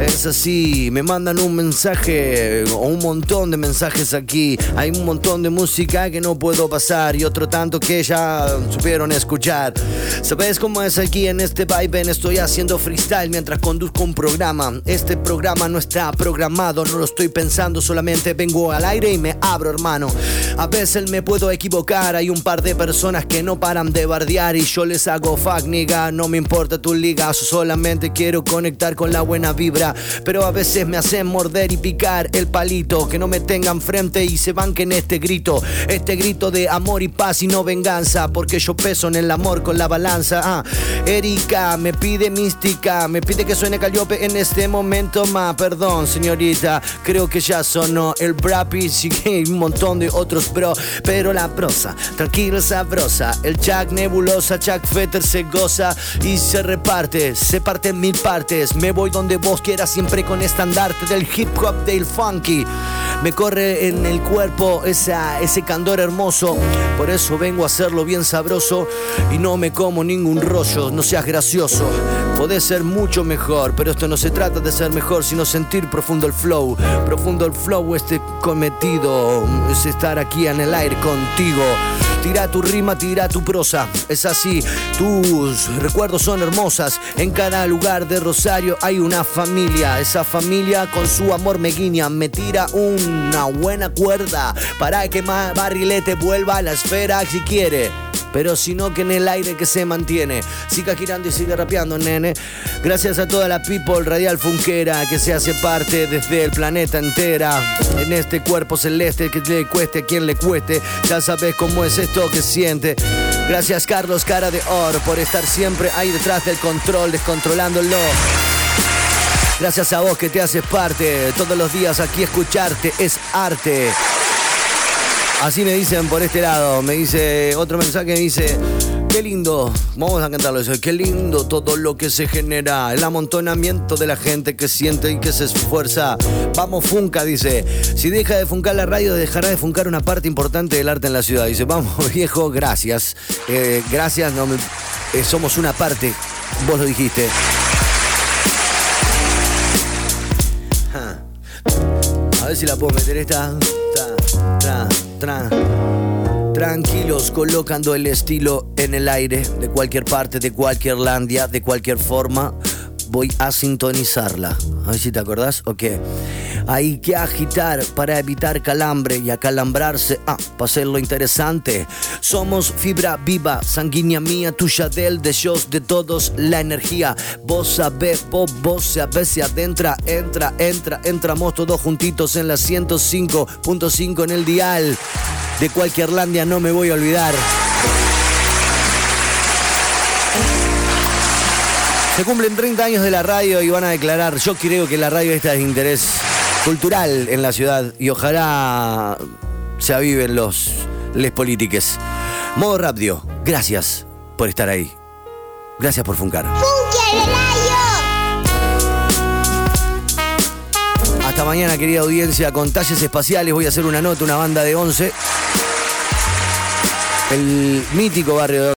Es así, me mandan un mensaje o un montón de mensajes aquí. Hay un montón de música que no puedo pasar y otro tanto que ya supieron escuchar. ¿Sabes cómo es aquí en este vibe? Estoy haciendo freestyle mientras conduzco un programa. Este programa no está programado, no lo estoy pensando, solamente vengo al aire y me abro, hermano. A veces me puedo equivocar, hay un par de personas que no paran de bardear y yo les hago fuck, nigga. No me importa tu liga, solamente quiero conectar con la buena vibra. Pero a veces me hacen morder y picar el palito, que no me tengan frente y se banquen este grito. Este grito de amor y paz y no venganza, porque yo peso en el amor con la balanza. Ah, Erika me pide mística, me pide que suene Calliope en este momento más. Perdón, señorita, creo que ya sonó el que hay un montón de otros bro, pero la prosa, tranquila, sabrosa. El Chuck nebulosa, Chuck Fetter se goza y se reparte, se parte en mil partes. Me voy donde vos quieras, siempre con estandarte del hip hop, del funky. Me corre en el cuerpo esa, ese candor hermoso, por eso vengo a hacerlo bien sabroso y no me como ningún rollo, no seas gracioso. Podés ser mucho mejor, pero esto no se trata de ser mejor, sino sentir profundo el flow. Profundo el flow, este cometido es estar aquí en el aire contigo. Tira tu rima, tira tu prosa. Es así, tus recuerdos son hermosas. En cada lugar de Rosario hay una familia. Esa familia con su amor me guiña. Me tira una buena cuerda para que más barrilete vuelva a la esfera si quiere. Pero si no, que en el aire que se mantiene. Siga girando y sigue rapeando, nene. Gracias a toda la people radial funquera que se hace parte desde el planeta entera. En este cuerpo celeste que le cueste a quien le cueste. Ya sabes cómo es esto que siente. Gracias, Carlos Cara de Oro, por estar siempre ahí detrás del control, descontrolándolo. Gracias a vos que te haces parte. Todos los días aquí escucharte es arte. Así me dicen por este lado. Me dice otro mensaje, me dice, qué lindo. Vamos a cantarlo eso. Qué lindo todo lo que se genera. El amontonamiento de la gente que siente y que se esfuerza. Vamos, Funca, dice. Si deja de funcar la radio, dejará de funcar una parte importante del arte en la ciudad. Dice, vamos, viejo, gracias. Eh, gracias, eh, somos una parte. Vos lo dijiste. Si la puedo meter esta. Tra, tra, tra. Tranquilos, colocando el estilo en el aire, de cualquier parte, de cualquier landia, de cualquier forma. Voy a sintonizarla. A ver si te acordás. Ok. Hay que agitar para evitar calambre y acalambrarse. Ah, para hacerlo interesante. Somos fibra viva, sanguínea mía, tuya del, de ellos, de todos, la energía. Vos sabés, vos, vos sabés, se adentra, entra, entra, entramos todos juntitos en la 105.5 en el dial. De cualquier landia no me voy a olvidar. Se cumplen 30 años de la radio y van a declarar, yo creo que la radio esta es de interés cultural en la ciudad y ojalá se aviven los les polítiques. Modo Radio, gracias por estar ahí. Gracias por funcar. Hasta mañana, querida audiencia, con talles espaciales. Voy a hacer una nota, una banda de 11. El mítico barrio de